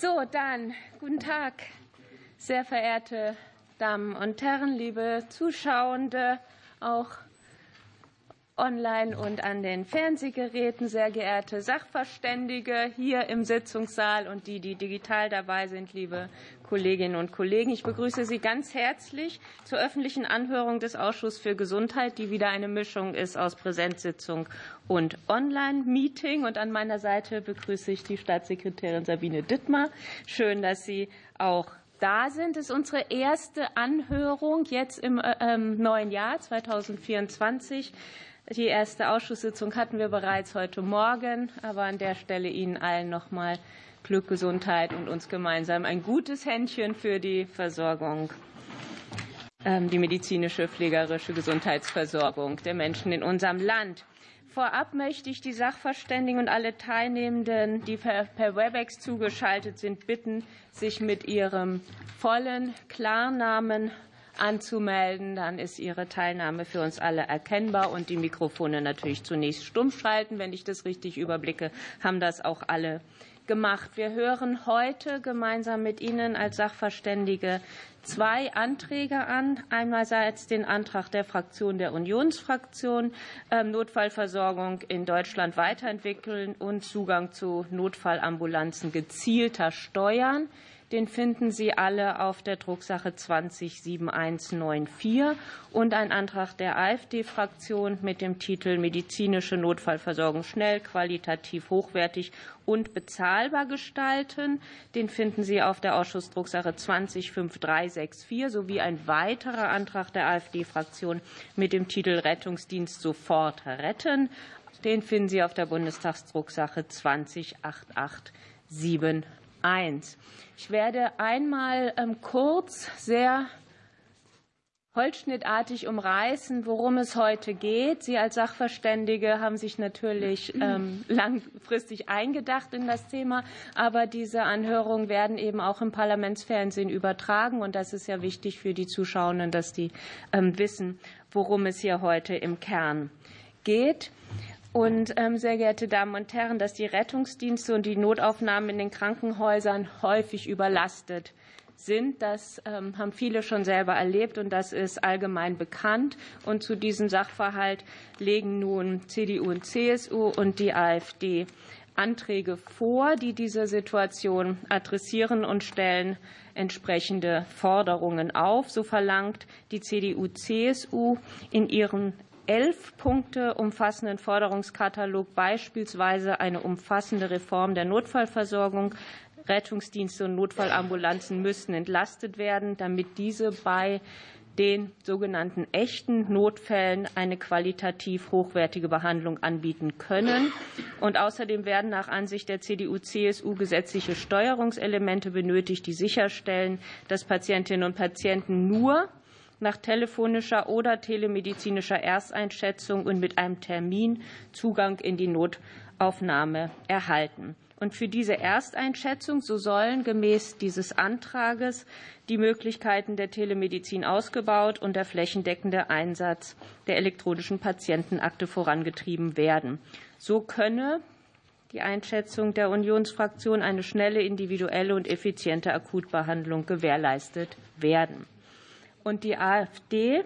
So, dann guten Tag, sehr verehrte Damen und Herren, liebe Zuschauende, auch online und an den Fernsehgeräten, sehr geehrte Sachverständige hier im Sitzungssaal und die, die digital dabei sind, liebe Kolleginnen und Kollegen. Ich begrüße Sie ganz herzlich zur öffentlichen Anhörung des Ausschusses für Gesundheit, die wieder eine Mischung ist aus Präsenzsitzung und Online-Meeting. Und an meiner Seite begrüße ich die Staatssekretärin Sabine Dittmar. Schön, dass Sie auch da sind. Es ist unsere erste Anhörung jetzt im äh, ähm, neuen Jahr 2024. Die erste Ausschusssitzung hatten wir bereits heute Morgen, aber an der Stelle Ihnen allen noch mal Glück, Gesundheit und uns gemeinsam ein gutes Händchen für die Versorgung, ähm, die medizinische, pflegerische Gesundheitsversorgung der Menschen in unserem Land. Vorab möchte ich die Sachverständigen und alle Teilnehmenden, die per Webex zugeschaltet sind, bitten, sich mit ihrem vollen Klarnamen anzumelden. Dann ist Ihre Teilnahme für uns alle erkennbar und die Mikrofone natürlich zunächst stumm schalten. Wenn ich das richtig überblicke, haben das auch alle gemacht. Wir hören heute gemeinsam mit Ihnen als Sachverständige zwei Anträge an. Einerseits den Antrag der Fraktion der Unionsfraktion, ähm, Notfallversorgung in Deutschland weiterentwickeln und Zugang zu Notfallambulanzen gezielter steuern. Den finden Sie alle auf der Drucksache 207194 und ein Antrag der AfD-Fraktion mit dem Titel Medizinische Notfallversorgung schnell, qualitativ hochwertig und bezahlbar gestalten. Den finden Sie auf der Ausschussdrucksache 205364 sowie ein weiterer Antrag der AfD-Fraktion mit dem Titel Rettungsdienst sofort retten. Den finden Sie auf der Bundestagsdrucksache 208871. 1. Ich werde einmal ähm, kurz sehr holzschnittartig umreißen, worum es heute geht. Sie als Sachverständige haben sich natürlich ähm, langfristig eingedacht in das Thema, aber diese Anhörungen werden eben auch im Parlamentsfernsehen übertragen und das ist ja wichtig für die Zuschauenden, dass die ähm, wissen, worum es hier heute im Kern geht. Und ähm, sehr geehrte Damen und Herren, dass die Rettungsdienste und die Notaufnahmen in den Krankenhäusern häufig überlastet sind. Das ähm, haben viele schon selber erlebt und das ist allgemein bekannt. Und zu diesem Sachverhalt legen nun CDU und CSU und die AfD Anträge vor, die diese Situation adressieren und stellen entsprechende Forderungen auf. So verlangt die CDU-CSU in ihren elf Punkte umfassenden Forderungskatalog beispielsweise eine umfassende Reform der Notfallversorgung. Rettungsdienste und Notfallambulanzen müssten entlastet werden, damit diese bei den sogenannten echten Notfällen eine qualitativ hochwertige Behandlung anbieten können. Und außerdem werden nach Ansicht der CDU-CSU gesetzliche Steuerungselemente benötigt, die sicherstellen, dass Patientinnen und Patienten nur nach telefonischer oder telemedizinischer Ersteinschätzung und mit einem Termin Zugang in die Notaufnahme erhalten. Und für diese Ersteinschätzung, so sollen gemäß dieses Antrages die Möglichkeiten der Telemedizin ausgebaut und der flächendeckende Einsatz der elektronischen Patientenakte vorangetrieben werden. So könne die Einschätzung der Unionsfraktion eine schnelle, individuelle und effiziente Akutbehandlung gewährleistet werden. Und die AfD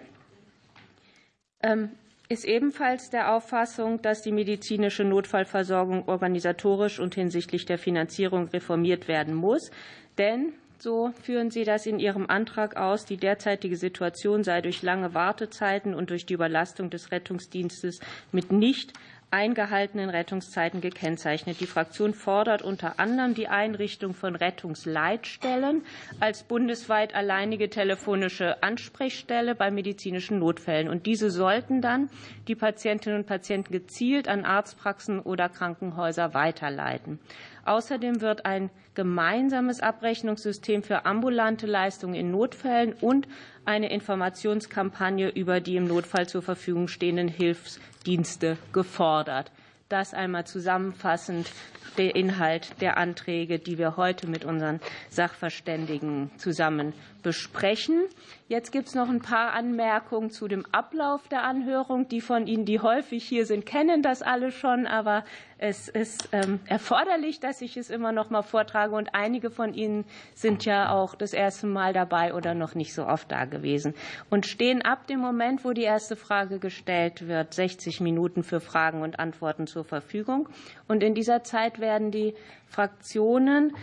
ähm, ist ebenfalls der Auffassung, dass die medizinische Notfallversorgung organisatorisch und hinsichtlich der Finanzierung reformiert werden muss. Denn so führen Sie das in Ihrem Antrag aus. Die derzeitige Situation sei durch lange Wartezeiten und durch die Überlastung des Rettungsdienstes mit nicht eingehaltenen Rettungszeiten gekennzeichnet. Die Fraktion fordert unter anderem die Einrichtung von Rettungsleitstellen als bundesweit alleinige telefonische Ansprechstelle bei medizinischen Notfällen. Und diese sollten dann die Patientinnen und Patienten gezielt an Arztpraxen oder Krankenhäuser weiterleiten. Außerdem wird ein gemeinsames Abrechnungssystem für ambulante Leistungen in Notfällen und eine Informationskampagne über die im Notfall zur Verfügung stehenden Hilfsdienste gefordert. Das einmal zusammenfassend der Inhalt der Anträge, die wir heute mit unseren Sachverständigen zusammen besprechen. Jetzt gibt es noch ein paar Anmerkungen zu dem Ablauf der Anhörung. Die von Ihnen, die häufig hier sind, kennen das alle schon, aber es ist ähm, erforderlich, dass ich es immer noch mal vortrage. Und einige von Ihnen sind ja auch das erste Mal dabei oder noch nicht so oft da gewesen und stehen ab dem Moment, wo die erste Frage gestellt wird, 60 Minuten für Fragen und Antworten zur Verfügung. Und in dieser Zeit werden die Fraktionen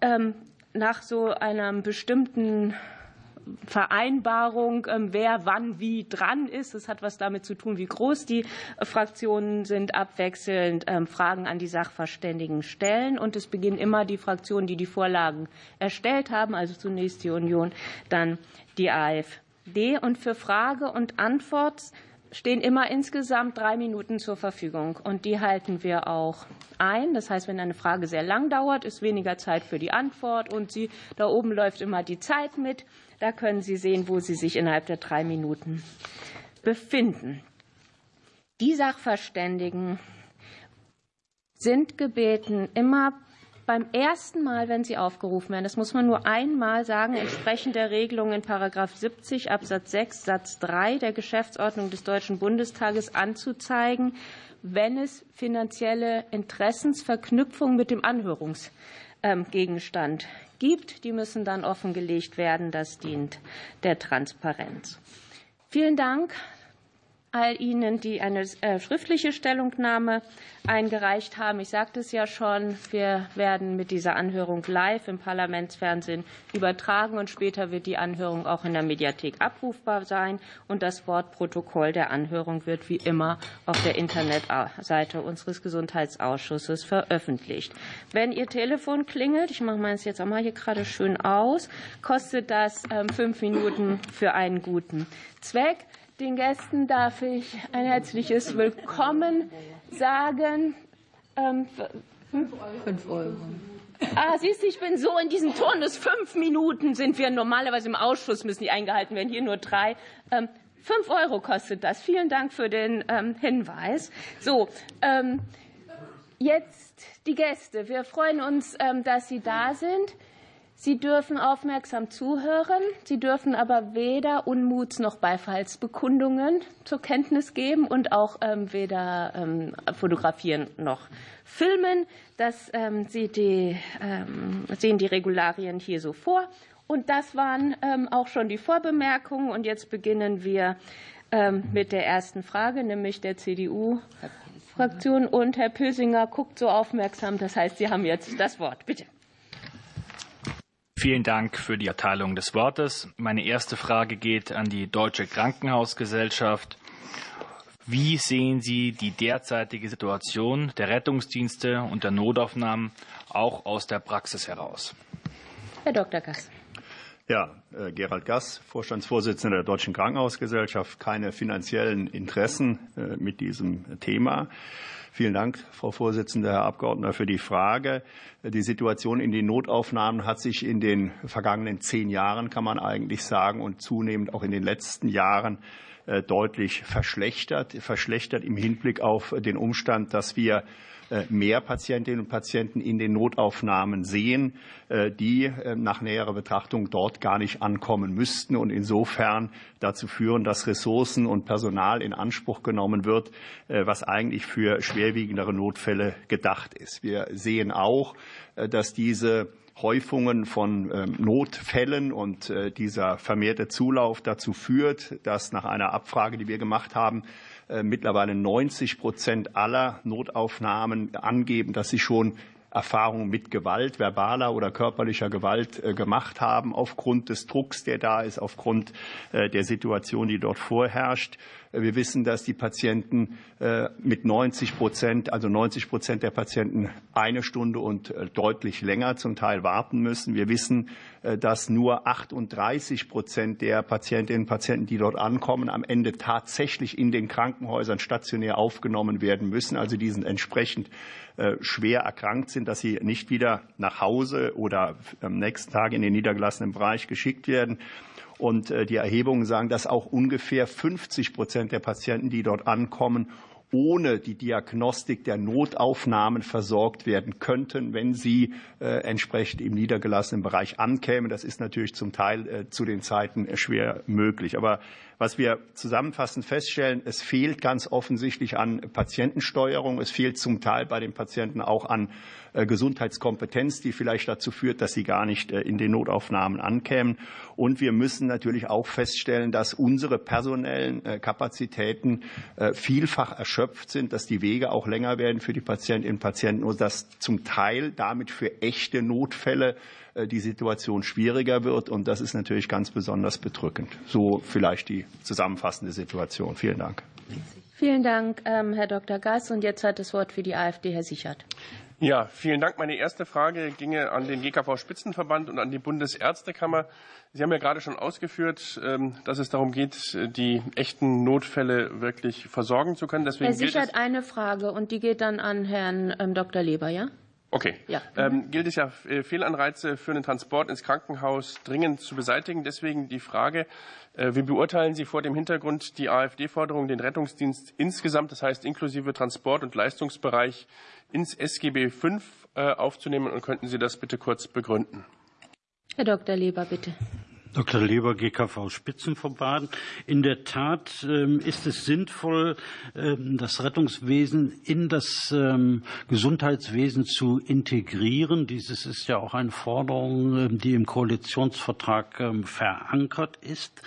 ähm, nach so einem bestimmten Vereinbarung, ähm, wer wann wie dran ist. Es hat was damit zu tun, wie groß die Fraktionen sind, abwechselnd ähm, Fragen an die Sachverständigen stellen. Und es beginnen immer die Fraktionen, die die Vorlagen erstellt haben, also zunächst die Union, dann die AfD. Und für Frage und Antwort stehen immer insgesamt drei Minuten zur Verfügung. Und die halten wir auch ein. Das heißt, wenn eine Frage sehr lang dauert, ist weniger Zeit für die Antwort. Und sie, da oben läuft immer die Zeit mit. Da können Sie sehen, wo Sie sich innerhalb der drei Minuten befinden. Die Sachverständigen sind gebeten, immer beim ersten Mal, wenn sie aufgerufen werden, das muss man nur einmal sagen, entsprechend der Regelung in Paragraph 70 Absatz 6 Satz 3 der Geschäftsordnung des Deutschen Bundestages anzuzeigen, wenn es finanzielle Interessensverknüpfung mit dem Anhörungsgegenstand gibt. Die müssen dann offengelegt werden. Das dient der Transparenz. Vielen Dank all Ihnen, die eine äh, schriftliche Stellungnahme eingereicht haben. Ich sagte es ja schon, wir werden mit dieser Anhörung live im Parlamentsfernsehen übertragen und später wird die Anhörung auch in der Mediathek abrufbar sein und das Wortprotokoll der Anhörung wird wie immer auf der Internetseite unseres Gesundheitsausschusses veröffentlicht. Wenn Ihr Telefon klingelt, ich mache meins jetzt auch mal hier gerade schön aus, kostet das ähm, fünf Minuten für einen guten Zweck. Den Gästen darf ich ein herzliches Willkommen sagen. Ähm, hm? Fünf Euro. Ah, siehst du, ich bin so in diesem Turnus. Fünf Minuten sind wir normalerweise im Ausschuss, müssen die eingehalten werden, hier nur drei. Ähm, fünf Euro kostet das. Vielen Dank für den ähm, Hinweis. So, ähm, jetzt die Gäste. Wir freuen uns, ähm, dass Sie da sind. Sie dürfen aufmerksam zuhören. Sie dürfen aber weder Unmuts- noch Beifallsbekundungen zur Kenntnis geben und auch ähm, weder ähm, fotografieren noch filmen. Das ähm, die, sehen die Regularien hier so vor. Und das waren auch schon die Vorbemerkungen. Und jetzt beginnen wir mit der ersten Frage, nämlich der CDU-Fraktion. Und Herr Pösinger guckt so aufmerksam. Das heißt, Sie haben jetzt das Wort. Bitte. Vielen Dank für die Erteilung des Wortes. Meine erste Frage geht an die Deutsche Krankenhausgesellschaft. Wie sehen Sie die derzeitige Situation der Rettungsdienste und der Notaufnahmen auch aus der Praxis heraus? Herr Dr. Gass. Ja, äh, Gerald Gass, Vorstandsvorsitzender der Deutschen Krankenhausgesellschaft, keine finanziellen Interessen äh, mit diesem Thema. Vielen Dank, Frau Vorsitzende, Herr Abgeordneter, für die Frage. Die Situation in den Notaufnahmen hat sich in den vergangenen zehn Jahren, kann man eigentlich sagen, und zunehmend auch in den letzten Jahren äh, deutlich verschlechtert. Verschlechtert im Hinblick auf den Umstand, dass wir mehr Patientinnen und Patienten in den Notaufnahmen sehen, äh, die äh, nach näherer Betrachtung dort gar nicht ankommen müssten und insofern dazu führen, dass Ressourcen und Personal in Anspruch genommen wird, was eigentlich für schwerwiegendere Notfälle gedacht ist. Wir sehen auch, dass diese Häufungen von ähm, Notfällen und dieser vermehrte Zulauf dazu führt, dass nach einer Abfrage, die wir gemacht haben, äh, mittlerweile 90 Prozent aller Notaufnahmen angeben, dass sie schon Erfahrungen mit Gewalt, verbaler oder körperlicher Gewalt äh, gemacht haben, aufgrund des Drucks, der da ist, aufgrund äh, der Situation, die dort vorherrscht. Wir wissen, dass die Patienten äh, mit 90 Prozent, also 90 Prozent der Patienten eine Stunde und äh, deutlich länger zum Teil warten müssen. Wir wissen, äh, dass nur 38 Prozent der Patientinnen und Patienten, die dort ankommen, am Ende tatsächlich in den Krankenhäusern stationär aufgenommen werden müssen. Also die sind entsprechend schwer erkrankt sind, dass sie nicht wieder nach Hause oder am nächsten Tag in den niedergelassenen Bereich geschickt werden. Und äh, die Erhebungen sagen, dass auch ungefähr 50 Prozent der Patienten, die dort ankommen, ohne die Diagnostik der Notaufnahmen versorgt werden könnten, wenn sie äh, entsprechend im niedergelassenen Bereich ankämen. Das ist natürlich zum Teil äh, zu den Zeiten schwer möglich. Aber was wir zusammenfassend feststellen, es fehlt ganz offensichtlich an Patientensteuerung. Es fehlt zum Teil bei den Patienten auch an äh, Gesundheitskompetenz, die vielleicht dazu führt, dass sie gar nicht äh, in den Notaufnahmen ankämen. Und wir müssen natürlich auch feststellen, dass unsere personellen äh, Kapazitäten vielfach erschöpft sind, dass die Wege auch länger werden für die Patientinnen und Patienten und dass zum Teil damit für echte Notfälle die Situation schwieriger wird. Und das ist natürlich ganz besonders bedrückend. So vielleicht die zusammenfassende Situation. Vielen Dank. Vielen Dank, ähm, Herr Dr. Gass. Und jetzt hat das Wort für die AfD Herr Sichert. Ja, vielen Dank. Meine erste Frage ginge an den GKV-Spitzenverband und an die Bundesärztekammer. Sie haben ja gerade schon ausgeführt, ähm, dass es darum geht, die echten Notfälle wirklich versorgen zu können. Deswegen Herr Sichert, eine Frage und die geht dann an Herrn ähm, Dr. Leber, ja? Okay. Ja. Ähm, gilt es ja, äh, Fehlanreize für den Transport ins Krankenhaus dringend zu beseitigen. Deswegen die Frage, äh, wie beurteilen Sie vor dem Hintergrund die AfD-Forderung, den Rettungsdienst insgesamt, das heißt inklusive Transport- und Leistungsbereich, ins SGB V äh, aufzunehmen? Und könnten Sie das bitte kurz begründen? Herr Dr. Leber, bitte. Dr. Leber, GKV Spitzenverband. In der Tat ähm, ist es sinnvoll, ähm, das Rettungswesen in das ähm, Gesundheitswesen zu integrieren. Dieses ist ja auch eine Forderung, die im Koalitionsvertrag verankert ist.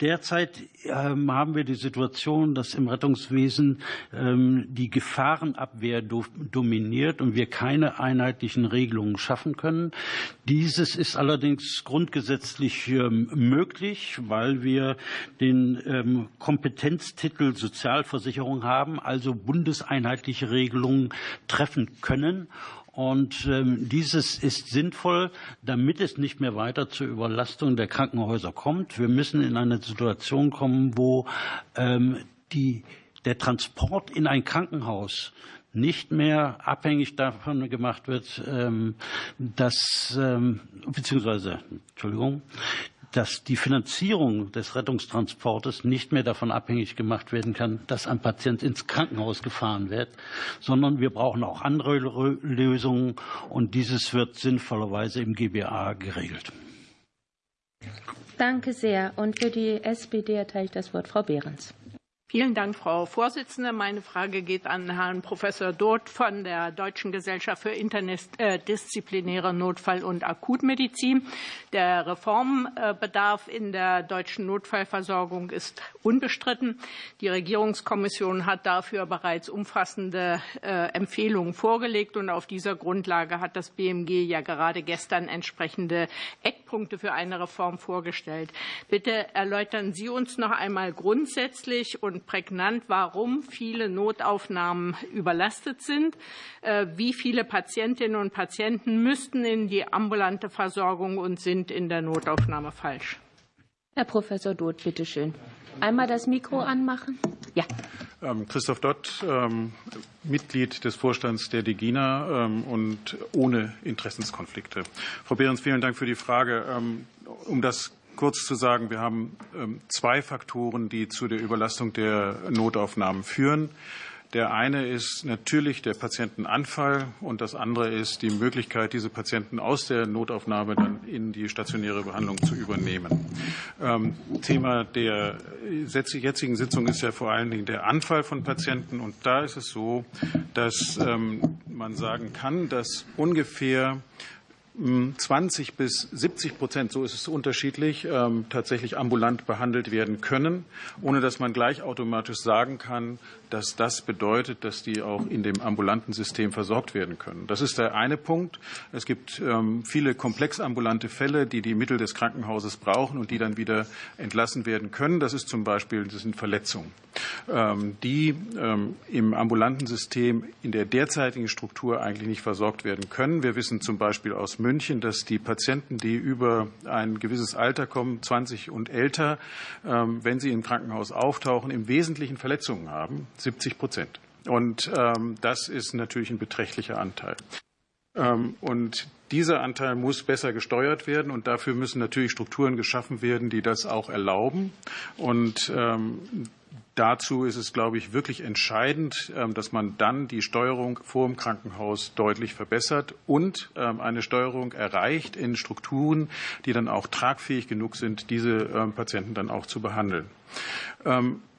Derzeit haben wir die Situation, dass im Rettungswesen die Gefahrenabwehr dominiert und wir keine einheitlichen Regelungen schaffen können. Dieses ist allerdings grundgesetzlich ähm, möglich, weil wir den ähm, Kompetenztitel Sozialversicherung haben, also bundeseinheitliche Regelungen treffen können. Und ähm, dieses ist sinnvoll, damit es nicht mehr weiter zur Überlastung der Krankenhäuser kommt. Wir müssen in eine Situation kommen, wo ähm, die, der Transport in ein Krankenhaus nicht mehr abhängig davon gemacht wird, ähm, dass, ähm, beziehungsweise, Entschuldigung, dass die Finanzierung des Rettungstransportes nicht mehr davon abhängig gemacht werden kann, dass ein Patient ins Krankenhaus gefahren wird, sondern wir brauchen auch andere Lösungen und dieses wird sinnvollerweise im GBA geregelt. Danke sehr. Und für die SPD erteile ich das Wort Frau Behrens. Vielen Dank, Frau Vorsitzende. Meine Frage geht an Herrn Professor Doth von der Deutschen Gesellschaft für interdisziplinäre Notfall- und Akutmedizin. Der Reformbedarf in der deutschen Notfallversorgung ist unbestritten. Die Regierungskommission hat dafür bereits umfassende äh, Empfehlungen vorgelegt und auf dieser Grundlage hat das BMG ja gerade gestern entsprechende Eckpunkte für eine Reform vorgestellt. Bitte erläutern Sie uns noch einmal grundsätzlich und und prägnant, warum viele Notaufnahmen überlastet sind. Äh, wie viele Patientinnen und Patienten müssten in die ambulante Versorgung und sind in der Notaufnahme falsch? Herr Professor Doth, bitte schön. Einmal das Mikro anmachen. Ja. Ähm, Christoph Dott, ähm, Mitglied des Vorstands der DEGINA ähm, und ohne Interessenskonflikte. Frau Behrens, vielen Dank für die Frage. Um das kurz zu sagen, wir haben ähm, zwei Faktoren, die zu der Überlastung der Notaufnahmen führen. Der eine ist natürlich der Patientenanfall und das andere ist die Möglichkeit, diese Patienten aus der Notaufnahme dann in die stationäre Behandlung zu übernehmen. Ähm, Thema der jetzigen Sitzung ist ja vor allen Dingen der Anfall von Patienten und da ist es so, dass ähm, man sagen kann, dass ungefähr 20 bis 70 Prozent, so ist es unterschiedlich, ähm, tatsächlich ambulant behandelt werden können, ohne dass man gleich automatisch sagen kann, dass das bedeutet, dass die auch in dem ambulanten System versorgt werden können. Das ist der eine Punkt. Es gibt ähm, viele komplexambulante Fälle, die die Mittel des Krankenhauses brauchen und die dann wieder entlassen werden können. Das ist zum Beispiel das sind Verletzungen, ähm, die im ambulanten System in der derzeitigen Struktur eigentlich nicht versorgt werden können. Wir wissen zum Beispiel aus München, dass die Patienten, die über ein gewisses Alter kommen, 20 und älter, ähm, wenn sie im Krankenhaus auftauchen, im Wesentlichen Verletzungen haben, 70 Prozent. Und ähm, das ist natürlich ein beträchtlicher Anteil. Ähm, und dieser Anteil muss besser gesteuert werden und dafür müssen natürlich Strukturen geschaffen werden, die das auch erlauben. Und dazu ist es, glaube ich, wirklich entscheidend, ähm, dass man dann die Steuerung vor dem Krankenhaus deutlich verbessert und ähm, eine Steuerung erreicht in Strukturen, die dann auch tragfähig genug sind, diese ähm, Patienten dann auch zu behandeln.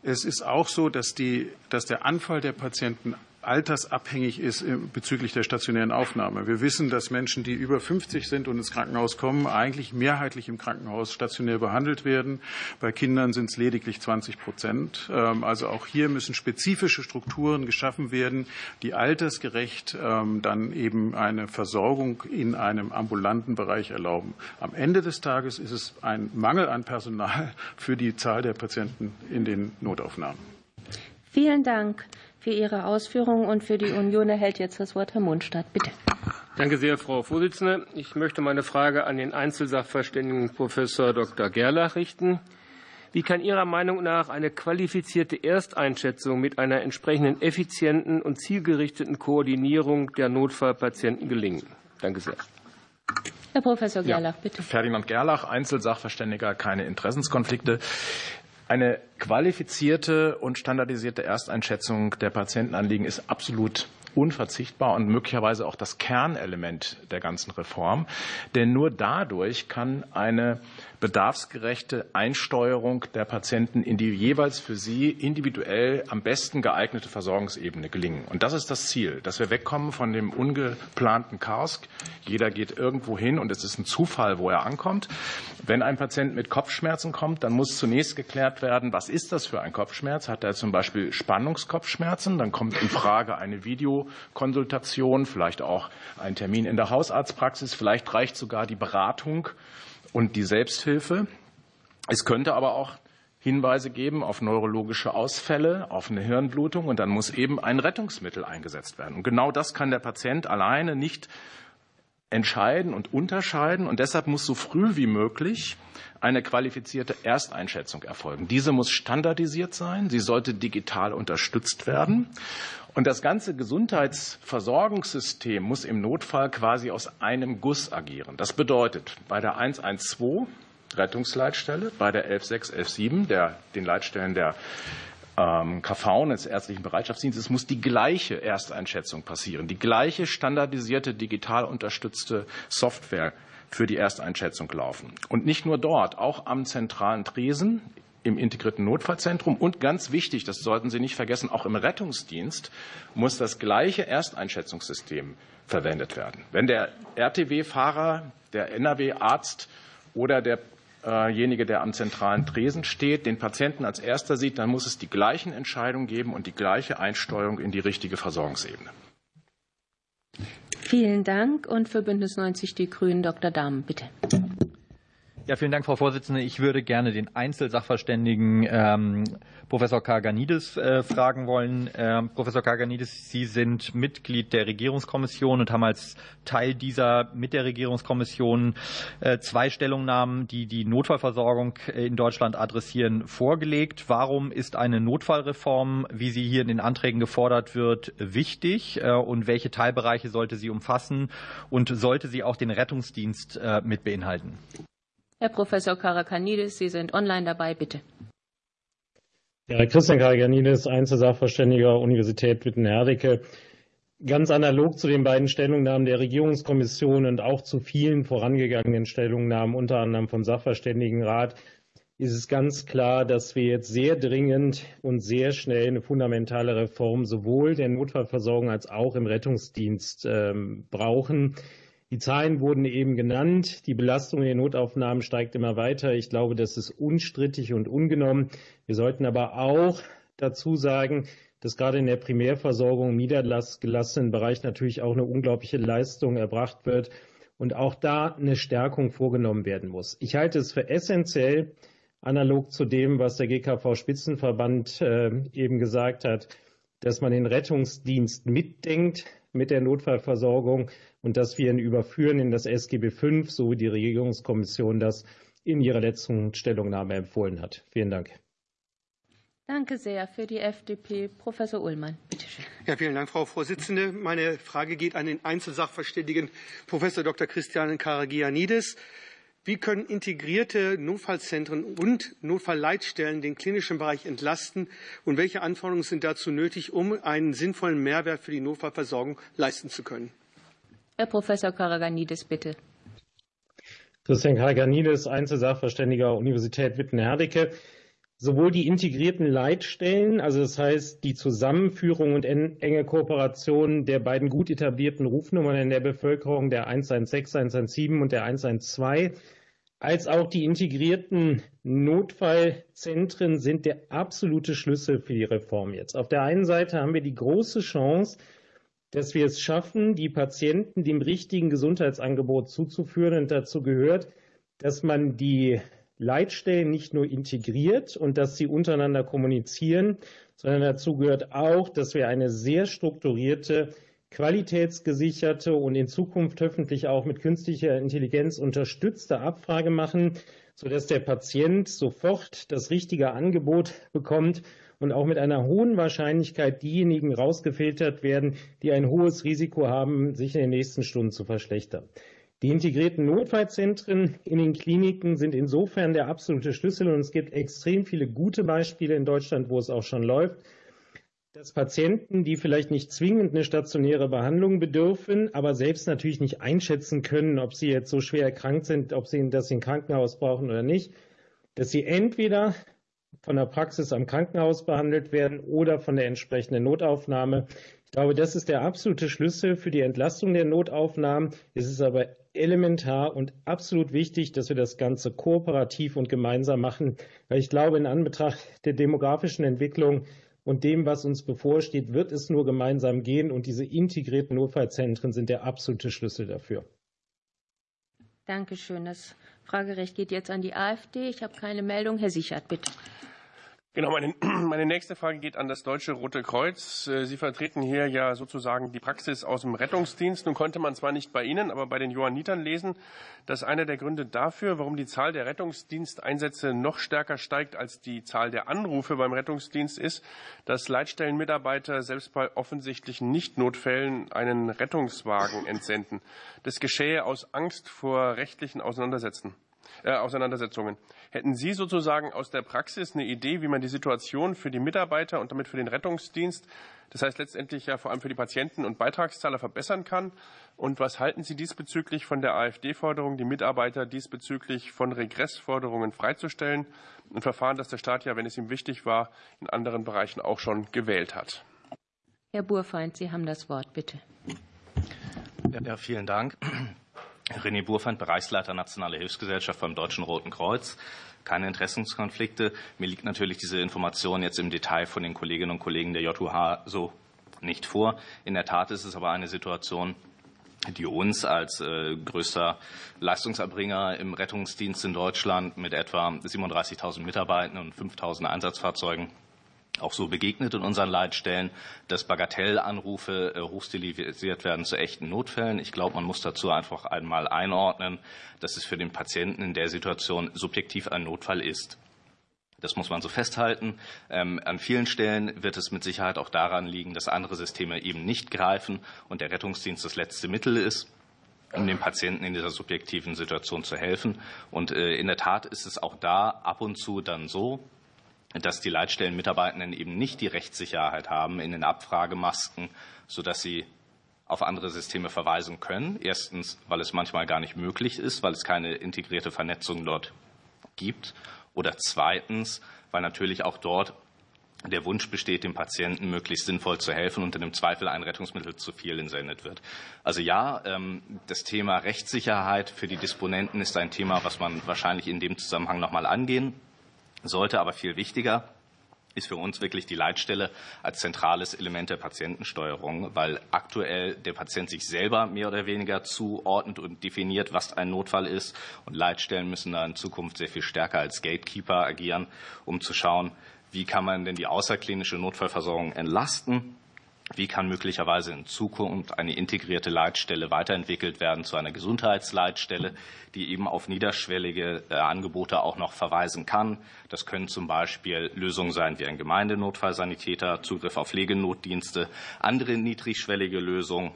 Es ist auch so, dass, die, dass der Anfall der Patienten altersabhängig ist bezüglich der stationären Aufnahme. Wir wissen, dass Menschen, die über 50 sind und ins Krankenhaus kommen, eigentlich mehrheitlich im Krankenhaus stationär behandelt werden. Bei Kindern sind es lediglich 20 Prozent. Ähm, also auch hier müssen spezifische Strukturen geschaffen werden, die altersgerecht ähm, dann eben eine Versorgung in einem ambulanten Bereich erlauben. Am Ende des Tages ist es ein Mangel an Personal für die Zahl der Patienten in den Notaufnahmen. Vielen Dank für Ihre Ausführungen. Und für die Union erhält jetzt das Wort Herr Mundstadt. Bitte. Danke sehr, Frau Vorsitzende. Ich möchte meine Frage an den Einzelsachverständigen Professor Dr. Gerlach richten. Wie kann Ihrer Meinung nach eine qualifizierte Ersteinschätzung mit einer entsprechenden effizienten und zielgerichteten Koordinierung der Notfallpatienten gelingen? Danke sehr. Herr Professor Gerlach, ja, bitte. Ferdinand Gerlach, Einzelsachverständiger, keine Interessenskonflikte. Eine qualifizierte und standardisierte Ersteinschätzung der Patientenanliegen ist absolut unverzichtbar und möglicherweise auch das Kernelement der ganzen Reform. Denn nur dadurch kann eine bedarfsgerechte Einsteuerung der Patienten in die jeweils für sie individuell am besten geeignete Versorgungsebene gelingen. Und das ist das Ziel, dass wir wegkommen von dem ungeplanten Chaos. Jeder geht irgendwo hin und es ist ein Zufall, wo er ankommt. Wenn ein Patient mit Kopfschmerzen kommt, dann muss zunächst geklärt werden, was ist das für ein Kopfschmerz? Hat er zum Beispiel Spannungskopfschmerzen? Dann kommt in Frage eine Videokonsultation, vielleicht auch ein Termin in der Hausarztpraxis. Vielleicht reicht sogar die Beratung und die Selbsthilfe. Es könnte aber auch Hinweise geben auf neurologische Ausfälle, auf eine Hirnblutung und dann muss eben ein Rettungsmittel eingesetzt werden. Und genau das kann der Patient alleine nicht entscheiden und unterscheiden und deshalb muss so früh wie möglich eine qualifizierte Ersteinschätzung erfolgen. Diese muss standardisiert sein, sie sollte digital unterstützt werden und das ganze Gesundheitsversorgungssystem muss im Notfall quasi aus einem Guss agieren. Das bedeutet, bei der 112 Rettungsleitstelle, bei der 116, 117, der, den Leitstellen der ähm, KV des ärztlichen Bereitschaftsdienstes muss die gleiche Ersteinschätzung passieren, die gleiche standardisierte digital unterstützte Software für die Ersteinschätzung laufen. Und nicht nur dort, auch am zentralen Tresen im integrierten Notfallzentrum und ganz wichtig, das sollten Sie nicht vergessen, auch im Rettungsdienst muss das gleiche Ersteinschätzungssystem verwendet werden. Wenn der RTW-Fahrer, der NRW-Arzt oder derjenige, der am zentralen Tresen steht, den Patienten als erster sieht, dann muss es die gleichen Entscheidungen geben und die gleiche Einsteuerung in die richtige Versorgungsebene. Vielen Dank. Und für Bündnis 90 Die Grünen Dr. Dahmen, bitte. Ja, vielen Dank, Frau Vorsitzende. Ich würde gerne den Einzelsachverständigen ähm, Professor Karganidis äh, fragen wollen. Ähm, Professor Karganidis, Sie sind Mitglied der Regierungskommission und haben als Teil dieser mit der Regierungskommission äh, zwei Stellungnahmen, die die Notfallversorgung in Deutschland adressieren, vorgelegt. Warum ist eine Notfallreform, wie sie hier in den Anträgen gefordert wird, wichtig äh, und welche Teilbereiche sollte sie umfassen und sollte sie auch den Rettungsdienst äh, mit beinhalten? Herr Professor Karakanidis, Sie sind online dabei, bitte. Ja, Christian Karakanidis, Einzelsachverständiger Universität Witten-Herdecke. Ganz analog zu den beiden Stellungnahmen der Regierungskommission und auch zu vielen vorangegangenen Stellungnahmen, unter anderem vom Sachverständigenrat, ist es ganz klar, dass wir jetzt sehr dringend und sehr schnell eine fundamentale Reform sowohl der Notfallversorgung als auch im Rettungsdienst ähm, brauchen. Die Zahlen wurden eben genannt. Die Belastung in den Notaufnahmen steigt immer weiter. Ich glaube, das ist unstrittig und ungenommen. Wir sollten aber auch dazu sagen, dass gerade in der Primärversorgung im niedergelassenen Bereich natürlich auch eine unglaubliche Leistung erbracht wird und auch da eine Stärkung vorgenommen werden muss. Ich halte es für essentiell, analog zu dem, was der GKV-Spitzenverband äh, eben gesagt hat, dass man den Rettungsdienst mitdenkt mit der Notfallversorgung und dass wir ihn überführen in das SGB V, so wie die Regierungskommission das in ihrer letzten Stellungnahme empfohlen hat. Vielen Dank. Danke sehr. Für die FDP Professor Ullmann. Bitte schön. Ja, vielen Dank, Frau Vorsitzende. Meine Frage geht an den Einzelsachverständigen Professor Dr. Christian Karagianidis. Wie können integrierte Notfallzentren und Notfallleitstellen den klinischen Bereich entlasten? Und welche Anforderungen sind dazu nötig, um einen sinnvollen Mehrwert für die Notfallversorgung leisten zu können? Herr Professor Karaganidis, bitte. Christian Karaganidis, Einzelsachverständiger Universität Witten-Herdecke. Sowohl die integrierten Leitstellen, also das heißt die Zusammenführung und enge Kooperation der beiden gut etablierten Rufnummern in der Bevölkerung, der 116, 117 und der 112, als auch die integrierten Notfallzentren sind der absolute Schlüssel für die Reform jetzt. Auf der einen Seite haben wir die große Chance, dass wir es schaffen, die Patienten dem richtigen Gesundheitsangebot zuzuführen. Und dazu gehört, dass man die Leitstellen nicht nur integriert und dass sie untereinander kommunizieren, sondern dazu gehört auch, dass wir eine sehr strukturierte, qualitätsgesicherte und in Zukunft hoffentlich auch mit künstlicher Intelligenz unterstützte Abfrage machen, sodass der Patient sofort das richtige Angebot bekommt und auch mit einer hohen Wahrscheinlichkeit diejenigen rausgefiltert werden, die ein hohes Risiko haben, sich in den nächsten Stunden zu verschlechtern. Die integrierten Notfallzentren in den Kliniken sind insofern der absolute Schlüssel und es gibt extrem viele gute Beispiele in Deutschland, wo es auch schon läuft, dass Patienten, die vielleicht nicht zwingend eine stationäre Behandlung bedürfen, aber selbst natürlich nicht einschätzen können, ob sie jetzt so schwer erkrankt sind, ob sie das in Krankenhaus brauchen oder nicht, dass sie entweder von der Praxis am Krankenhaus behandelt werden oder von der entsprechenden Notaufnahme. Ich glaube, das ist der absolute Schlüssel für die Entlastung der Notaufnahmen. Es ist aber elementar und absolut wichtig, dass wir das Ganze kooperativ und gemeinsam machen, weil ich glaube, in Anbetracht der demografischen Entwicklung und dem, was uns bevorsteht, wird es nur gemeinsam gehen. Und diese integrierten Notfallzentren sind der absolute Schlüssel dafür. Dankeschön. Das Fragerecht geht jetzt an die AfD. Ich habe keine Meldung. Herr Sichert, bitte. Genau, meine, meine nächste Frage geht an das Deutsche Rote Kreuz. Äh, Sie vertreten hier ja sozusagen die Praxis aus dem Rettungsdienst. Nun konnte man zwar nicht bei Ihnen, aber bei den Johannitern lesen, dass einer der Gründe dafür, warum die Zahl der Rettungsdiensteinsätze noch stärker steigt als die Zahl der Anrufe beim Rettungsdienst ist, dass Leitstellenmitarbeiter selbst bei offensichtlichen Nichtnotfällen einen Rettungswagen entsenden. Das geschehe aus Angst vor rechtlichen Auseinandersetzungen. Äh, Auseinandersetzungen. Hätten Sie sozusagen aus der Praxis eine Idee, wie man die Situation für die Mitarbeiter und damit für den Rettungsdienst, das heißt letztendlich ja vor allem für die Patienten und Beitragszahler verbessern kann? Und was halten Sie diesbezüglich von der AfD-Forderung, die Mitarbeiter diesbezüglich von Regressforderungen freizustellen? Ein Verfahren, das der Staat ja, wenn es ihm wichtig war, in anderen Bereichen auch schon gewählt hat. Herr Burfeind, Sie haben das Wort, bitte. Ja, vielen Dank. René Burfeind, Bereichsleiter Nationale Hilfsgesellschaft beim Deutschen Roten Kreuz. Keine Interessenskonflikte. Mir liegt natürlich diese Information jetzt im Detail von den Kolleginnen und Kollegen der JUH so nicht vor. In der Tat ist es aber eine Situation, die uns als äh, größter Leistungserbringer im Rettungsdienst in Deutschland mit etwa 37.000 Mitarbeitern und 5.000 Einsatzfahrzeugen auch so begegnet in unseren Leitstellen, dass Bagatellanrufe äh, hochstilisiert werden zu echten Notfällen. Ich glaube, man muss dazu einfach einmal einordnen, dass es für den Patienten in der Situation subjektiv ein Notfall ist. Das muss man so festhalten. Ähm, an vielen Stellen wird es mit Sicherheit auch daran liegen, dass andere Systeme eben nicht greifen und der Rettungsdienst das letzte Mittel ist um dem Patienten in dieser subjektiven Situation zu helfen. Und äh, in der Tat ist es auch da ab und zu dann so, dass die Leitstellenmitarbeitenden eben nicht die Rechtssicherheit haben in den Abfragemasken, sodass sie auf andere Systeme verweisen können. Erstens, weil es manchmal gar nicht möglich ist, weil es keine integrierte Vernetzung dort gibt. Oder zweitens, weil natürlich auch dort der Wunsch besteht, dem Patienten möglichst sinnvoll zu helfen und in dem Zweifel ein Rettungsmittel zu viel entsendet wird. Also ja, ähm, das Thema Rechtssicherheit für die Disponenten ist ein Thema, was man wahrscheinlich in dem Zusammenhang noch mal angehen sollte aber viel wichtiger ist für uns wirklich die Leitstelle als zentrales Element der Patientensteuerung, weil aktuell der Patient sich selber mehr oder weniger zuordnet und definiert, was ein Notfall ist. Und Leitstellen müssen da in Zukunft sehr viel stärker als Gatekeeper agieren, um zu schauen, wie kann man denn die außerklinische Notfallversorgung entlasten wie kann möglicherweise in Zukunft eine integrierte Leitstelle weiterentwickelt werden zu einer Gesundheitsleitstelle, die eben auf niederschwellige äh, Angebote auch noch verweisen kann? Das können zum Beispiel Lösungen sein wie ein Gemeindenotfallsanitäter, Zugriff auf Pflegenotdienste, andere niedrigschwellige Lösungen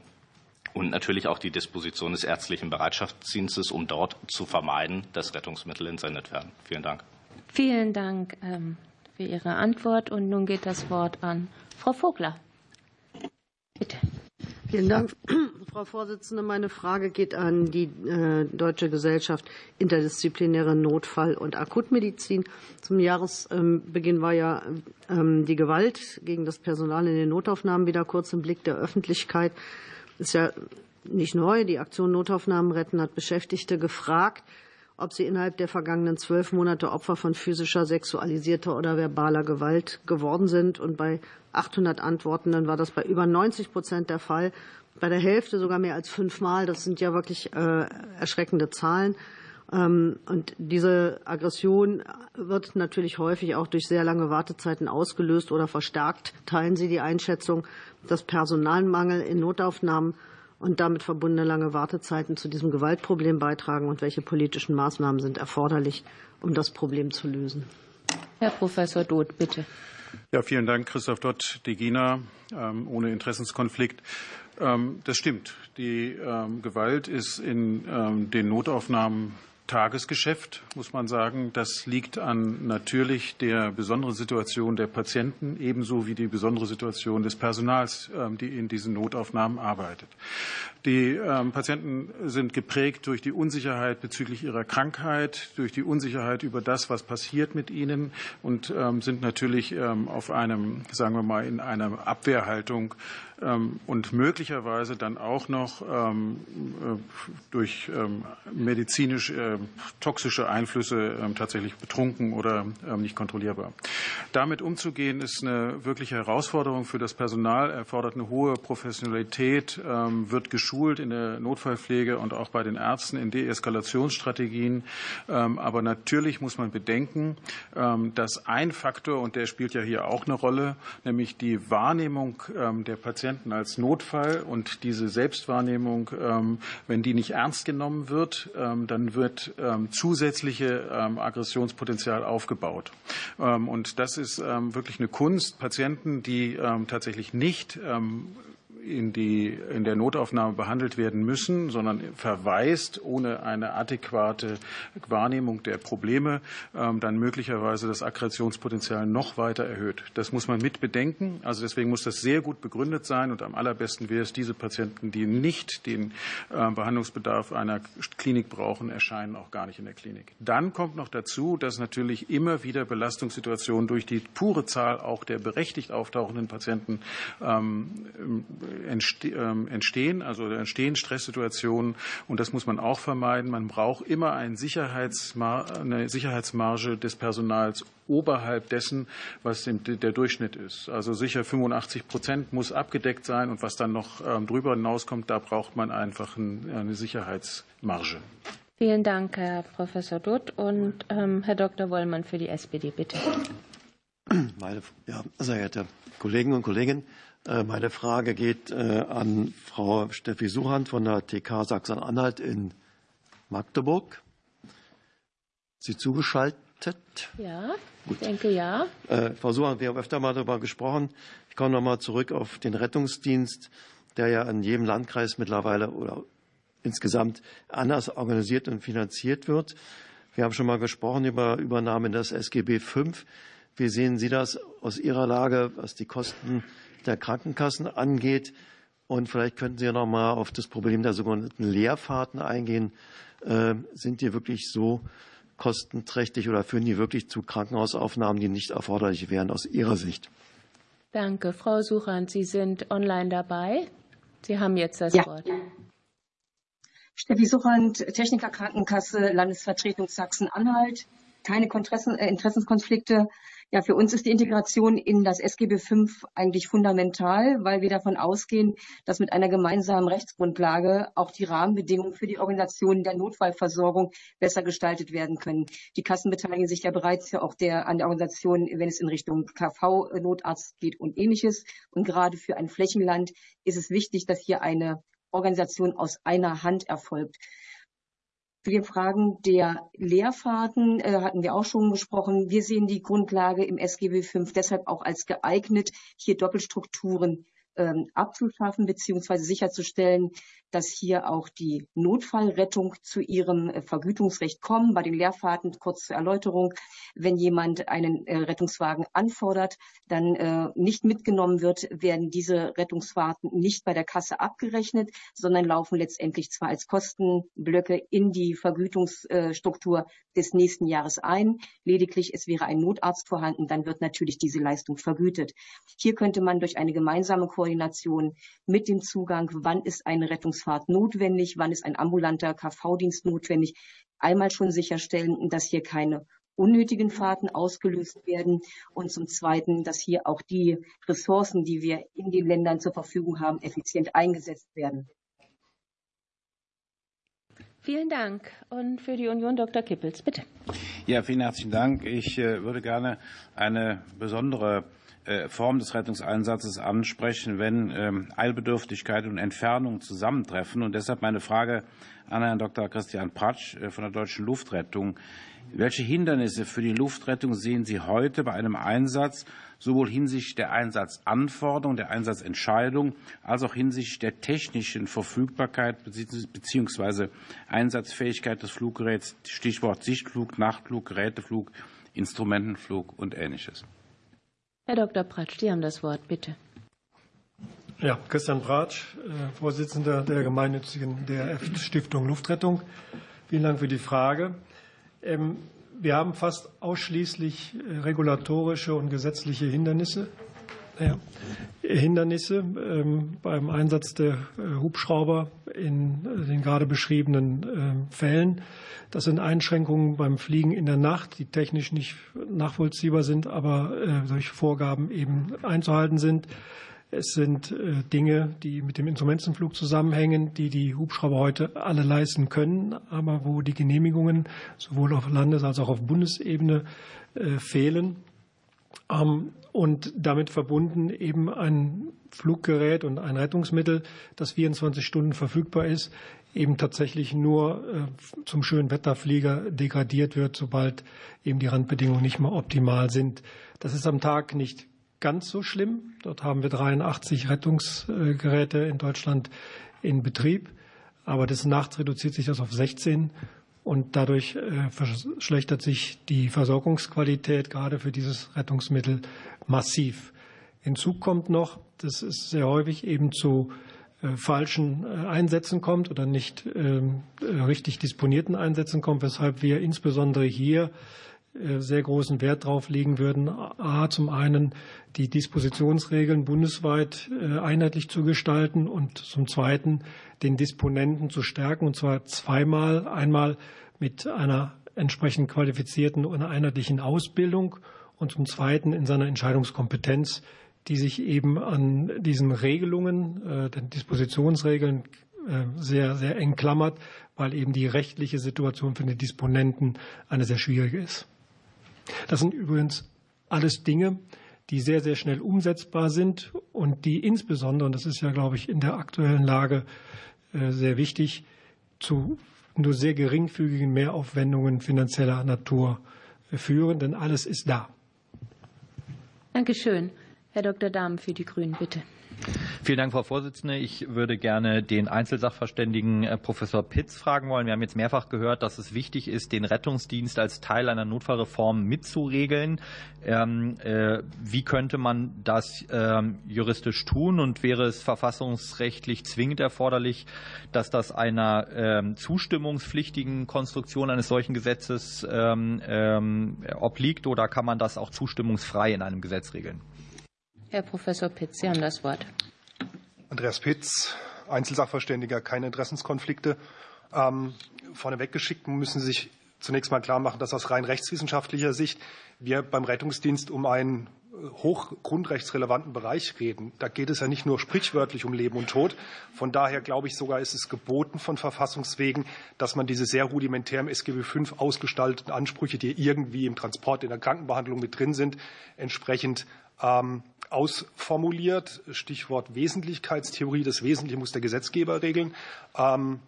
und natürlich auch die Disposition des ärztlichen Bereitschaftsdienstes, um dort zu vermeiden, dass Rettungsmittel entsendet werden. Vielen Dank. Vielen Dank ähm, für Ihre Antwort. Und nun geht das Wort an Frau Vogler. Bitte. Vielen Dank, Frau Vorsitzende. Meine Frage geht an die äh, Deutsche Gesellschaft Interdisziplinäre Notfall- und Akutmedizin. Zum Jahresbeginn war ja ähm, die Gewalt gegen das Personal in den Notaufnahmen wieder kurz im Blick der Öffentlichkeit. Ist ja nicht neu. Die Aktion Notaufnahmen retten hat Beschäftigte gefragt, ob sie innerhalb der vergangenen zwölf Monate Opfer von physischer, sexualisierter oder verbaler Gewalt geworden sind. Und bei 800 Antwortenden war das bei über 90 Prozent der Fall. Bei der Hälfte sogar mehr als fünfmal. Das sind ja wirklich äh, erschreckende Zahlen. Ähm, und diese Aggression wird natürlich häufig auch durch sehr lange Wartezeiten ausgelöst oder verstärkt. Teilen Sie die Einschätzung, dass Personalmangel in Notaufnahmen und damit verbundene lange Wartezeiten zu diesem Gewaltproblem beitragen und welche politischen Maßnahmen sind erforderlich, um das Problem zu lösen? Herr Professor Doth, bitte. Ja, vielen Dank, Christoph Dott, Degina, ähm, ohne Interessenskonflikt. Ähm, das stimmt. Die ähm, Gewalt ist in den Notaufnahmen Tagesgeschäft, muss man sagen. Das liegt an natürlich der besonderen Situation der Patienten, ebenso wie die besondere Situation des Personals, die in diesen Notaufnahmen arbeitet. Die ähm, Patienten sind geprägt durch die Unsicherheit bezüglich ihrer Krankheit, durch die Unsicherheit über das, was passiert mit ihnen und ähm, sind natürlich ähm, auf einem, sagen wir mal, in einer Abwehrhaltung und möglicherweise dann auch noch äh, durch medizinisch äh, toxische Einflüsse tatsächlich betrunken oder nicht kontrollierbar. Damit umzugehen ist eine wirkliche Herausforderung für das Personal, erfordert eine hohe Professionalität, wird geschult in der Notfallpflege und auch bei den Ärzten in Deeskalationsstrategien. Ähm, aber natürlich muss man bedenken, ähm, dass ein Faktor, und der spielt ja hier auch eine Rolle, nämlich die Wahrnehmung ähm, der Patienten als Notfall und diese Selbstwahrnehmung, wenn die nicht ernst genommen wird, dann wird zusätzliche Aggressionspotenzial aufgebaut. Und das ist wirklich eine Kunst, Patienten, die tatsächlich nicht in, die, in der Notaufnahme behandelt werden müssen, sondern verweist ohne eine adäquate Wahrnehmung der Probleme, ähm, dann möglicherweise das Aggressionspotenzial noch weiter erhöht. Das muss man mit bedenken. Also deswegen muss das sehr gut begründet sein und am allerbesten wäre es, diese Patienten, die nicht den äh, Behandlungsbedarf einer Klinik brauchen, erscheinen auch gar nicht in der Klinik. Dann kommt noch dazu, dass natürlich immer wieder Belastungssituationen durch die pure Zahl auch der berechtigt auftauchenden Patienten ähm, ähm, entstehen, also entstehen Stresssituationen und das muss man auch vermeiden. Man braucht immer eine Sicherheitsmarge des Personals oberhalb dessen, was der Durchschnitt ist. Also sicher 85 Prozent muss abgedeckt sein und was dann noch ähm, drüber hinauskommt, da braucht man einfach eine Sicherheitsmarge. Vielen Dank, Herr Professor Dutt und ähm, Herr Dr. Wollmann für die SPD, bitte. Meine ja, sehr geehrte Kollegen und Kolleginnen, meine Frage geht äh, an Frau Steffi Suchand von der TK Sachsen-Anhalt in Magdeburg. Sie zugeschaltet? Ja, ich denke ja. Äh, Frau Suchand, wir haben öfter mal darüber gesprochen. Ich komme noch mal zurück auf den Rettungsdienst, der ja in jedem Landkreis mittlerweile oder insgesamt anders organisiert und finanziert wird. Wir haben schon mal gesprochen über Übernahme in das SGB V. Wie sehen Sie das aus Ihrer Lage, was die Kosten der Krankenkassen angeht. Und vielleicht könnten Sie ja noch mal auf das Problem der sogenannten Leerfahrten eingehen. Äh, sind die wirklich so kostenträchtig oder führen die wirklich zu Krankenhausaufnahmen, die nicht erforderlich wären aus Ihrer Sicht? Danke. Frau Suchand, Sie sind online dabei. Sie haben jetzt das ja. Wort. Steffi Suchand, Techniker Krankenkasse, Landesvertretung Sachsen-Anhalt. Keine äh, Interessenskonflikte. Ja, für uns ist die Integration in das SGB V eigentlich fundamental, weil wir davon ausgehen, dass mit einer gemeinsamen Rechtsgrundlage auch die Rahmenbedingungen für die Organisation der Notfallversorgung besser gestaltet werden können. Die Kassen beteiligen sich ja bereits ja auch der, an der Organisation, wenn es in Richtung KV, Notarzt geht und ähnliches. Und gerade für ein Flächenland ist es wichtig, dass hier eine Organisation aus einer Hand erfolgt. Wir Fragen der Lehrfahrten äh, hatten wir auch schon gesprochen. Wir sehen die Grundlage im SGB V deshalb auch als geeignet, hier Doppelstrukturen ähm, abzuschaffen bzw. sicherzustellen, dass hier auch die Notfallrettung zu ihrem äh, Vergütungsrecht kommen. Bei den Leerfahrten, kurz zur Erläuterung, wenn jemand einen äh, Rettungswagen anfordert, dann äh, nicht mitgenommen wird, werden diese Rettungsfahrten nicht bei der Kasse abgerechnet, sondern laufen letztendlich zwar als Kostenblöcke in die Vergütungsstruktur des nächsten Jahres ein. Lediglich es wäre ein Notarzt vorhanden, dann wird natürlich diese Leistung vergütet. Hier könnte man durch eine gemeinsame Koordination mit dem Zugang, wann ist eine Rettungsfahrt notwendig, wann ist ein ambulanter KV-Dienst notwendig, einmal schon sicherstellen, dass hier keine unnötigen Fahrten ausgelöst werden und zum Zweiten, dass hier auch die Ressourcen, die wir in den Ländern zur Verfügung haben, effizient eingesetzt werden. Vielen Dank. Und für die Union Dr. Kippels, bitte. Ja, vielen herzlichen Dank. Ich äh, würde gerne eine besondere Form des Rettungseinsatzes ansprechen, wenn ähm, Eilbedürftigkeit und Entfernung zusammentreffen. Und deshalb meine Frage an Herrn Dr. Christian Pratsch äh, von der Deutschen Luftrettung. Welche Hindernisse für die Luftrettung sehen Sie heute bei einem Einsatz, sowohl hinsichtlich der Einsatzanforderung, der Einsatzentscheidung, als auch hinsichtlich der technischen Verfügbarkeit bzw. Einsatzfähigkeit des Fluggeräts, Stichwort Sichtflug, Nachtflug, Geräteflug, Instrumentenflug und Ähnliches? Herr Dr. Pratsch, Sie haben das Wort, bitte. Ja, Christian Pratsch, äh, Vorsitzender der gemeinnützigen DRF-Stiftung Luftrettung. Vielen Dank für die Frage. Ähm, wir haben fast ausschließlich äh, regulatorische und gesetzliche Hindernisse. Ja, Hindernisse ähm, beim Einsatz der äh, Hubschrauber in äh, den gerade beschriebenen ähm, Fällen. Das sind Einschränkungen beim Fliegen in der Nacht, die technisch nicht nachvollziehbar sind, aber durch Vorgaben eben einzuhalten sind. Es sind äh, Dinge, die mit dem Instrumentenflug zusammenhängen, die die Hubschrauber heute alle leisten können, aber wo die Genehmigungen sowohl auf Landes- als auch auf Bundesebene äh, fehlen. Und damit verbunden eben ein Fluggerät und ein Rettungsmittel, das 24 Stunden verfügbar ist, eben tatsächlich nur äh, zum schönen Wetterflieger degradiert wird, sobald eben die Randbedingungen nicht mehr optimal sind. Das ist am Tag nicht ganz so schlimm. Dort haben wir 83 Rettungsgeräte in Deutschland in Betrieb. Aber des Nachts reduziert sich das auf 16 und dadurch äh, verschlechtert sich die Versorgungsqualität gerade für dieses Rettungsmittel massiv. Hinzu kommt noch, dass es sehr häufig eben zu äh, falschen äh, Einsätzen kommt oder nicht ähm, richtig disponierten Einsätzen kommt, weshalb wir insbesondere hier sehr großen Wert darauf legen würden, a, zum einen die Dispositionsregeln bundesweit äh, einheitlich zu gestalten und zum zweiten den Disponenten zu stärken, und zwar zweimal. Einmal mit einer entsprechend qualifizierten und einheitlichen Ausbildung und zum zweiten in seiner Entscheidungskompetenz, die sich eben an diesen Regelungen, äh, den Dispositionsregeln sehr, sehr eng klammert, weil eben die rechtliche Situation für den Disponenten eine sehr schwierige ist. Das sind übrigens alles Dinge, die sehr, sehr schnell umsetzbar sind und die insbesondere, und das ist ja, glaube ich, in der aktuellen Lage äh, sehr wichtig, zu nur sehr geringfügigen Mehraufwendungen finanzieller Natur führen, denn alles ist da. Dankeschön. Herr Dr. Dahm für die Grünen, bitte. Vielen Dank, Frau Vorsitzende. Ich würde gerne den Einzelsachverständigen äh, Professor Pitz fragen wollen. Wir haben jetzt mehrfach gehört, dass es wichtig ist, den Rettungsdienst als Teil einer Notfallreform mitzuregeln. Ähm, äh, wie könnte man das ähm, juristisch tun und wäre es verfassungsrechtlich zwingend erforderlich, dass das einer ähm, zustimmungspflichtigen Konstruktion eines solchen Gesetzes obliegt oder kann man das auch zustimmungsfrei in einem Gesetz regeln? Herr Professor Pitz, Sie haben das Wort. Andreas Pitz, Einzelsachverständiger, keine Interessenskonflikte. Ähm, vorneweg geschickt müssen Sie sich zunächst mal klar machen, dass aus rein rechtswissenschaftlicher Sicht wir beim Rettungsdienst um einen äh, hochgrundrechtsrelevanten Bereich reden. Da geht es ja nicht nur sprichwörtlich um Leben und Tod. Von daher glaube ich sogar, ist es geboten von Verfassungswegen, dass man diese sehr rudimentär im SGB V ausgestalteten Ansprüche, die irgendwie im Transport, in der Krankenbehandlung mit drin sind, entsprechend ausformuliert. Stichwort Wesentlichkeitstheorie. Das Wesentliche muss der Gesetzgeber regeln. Ähm,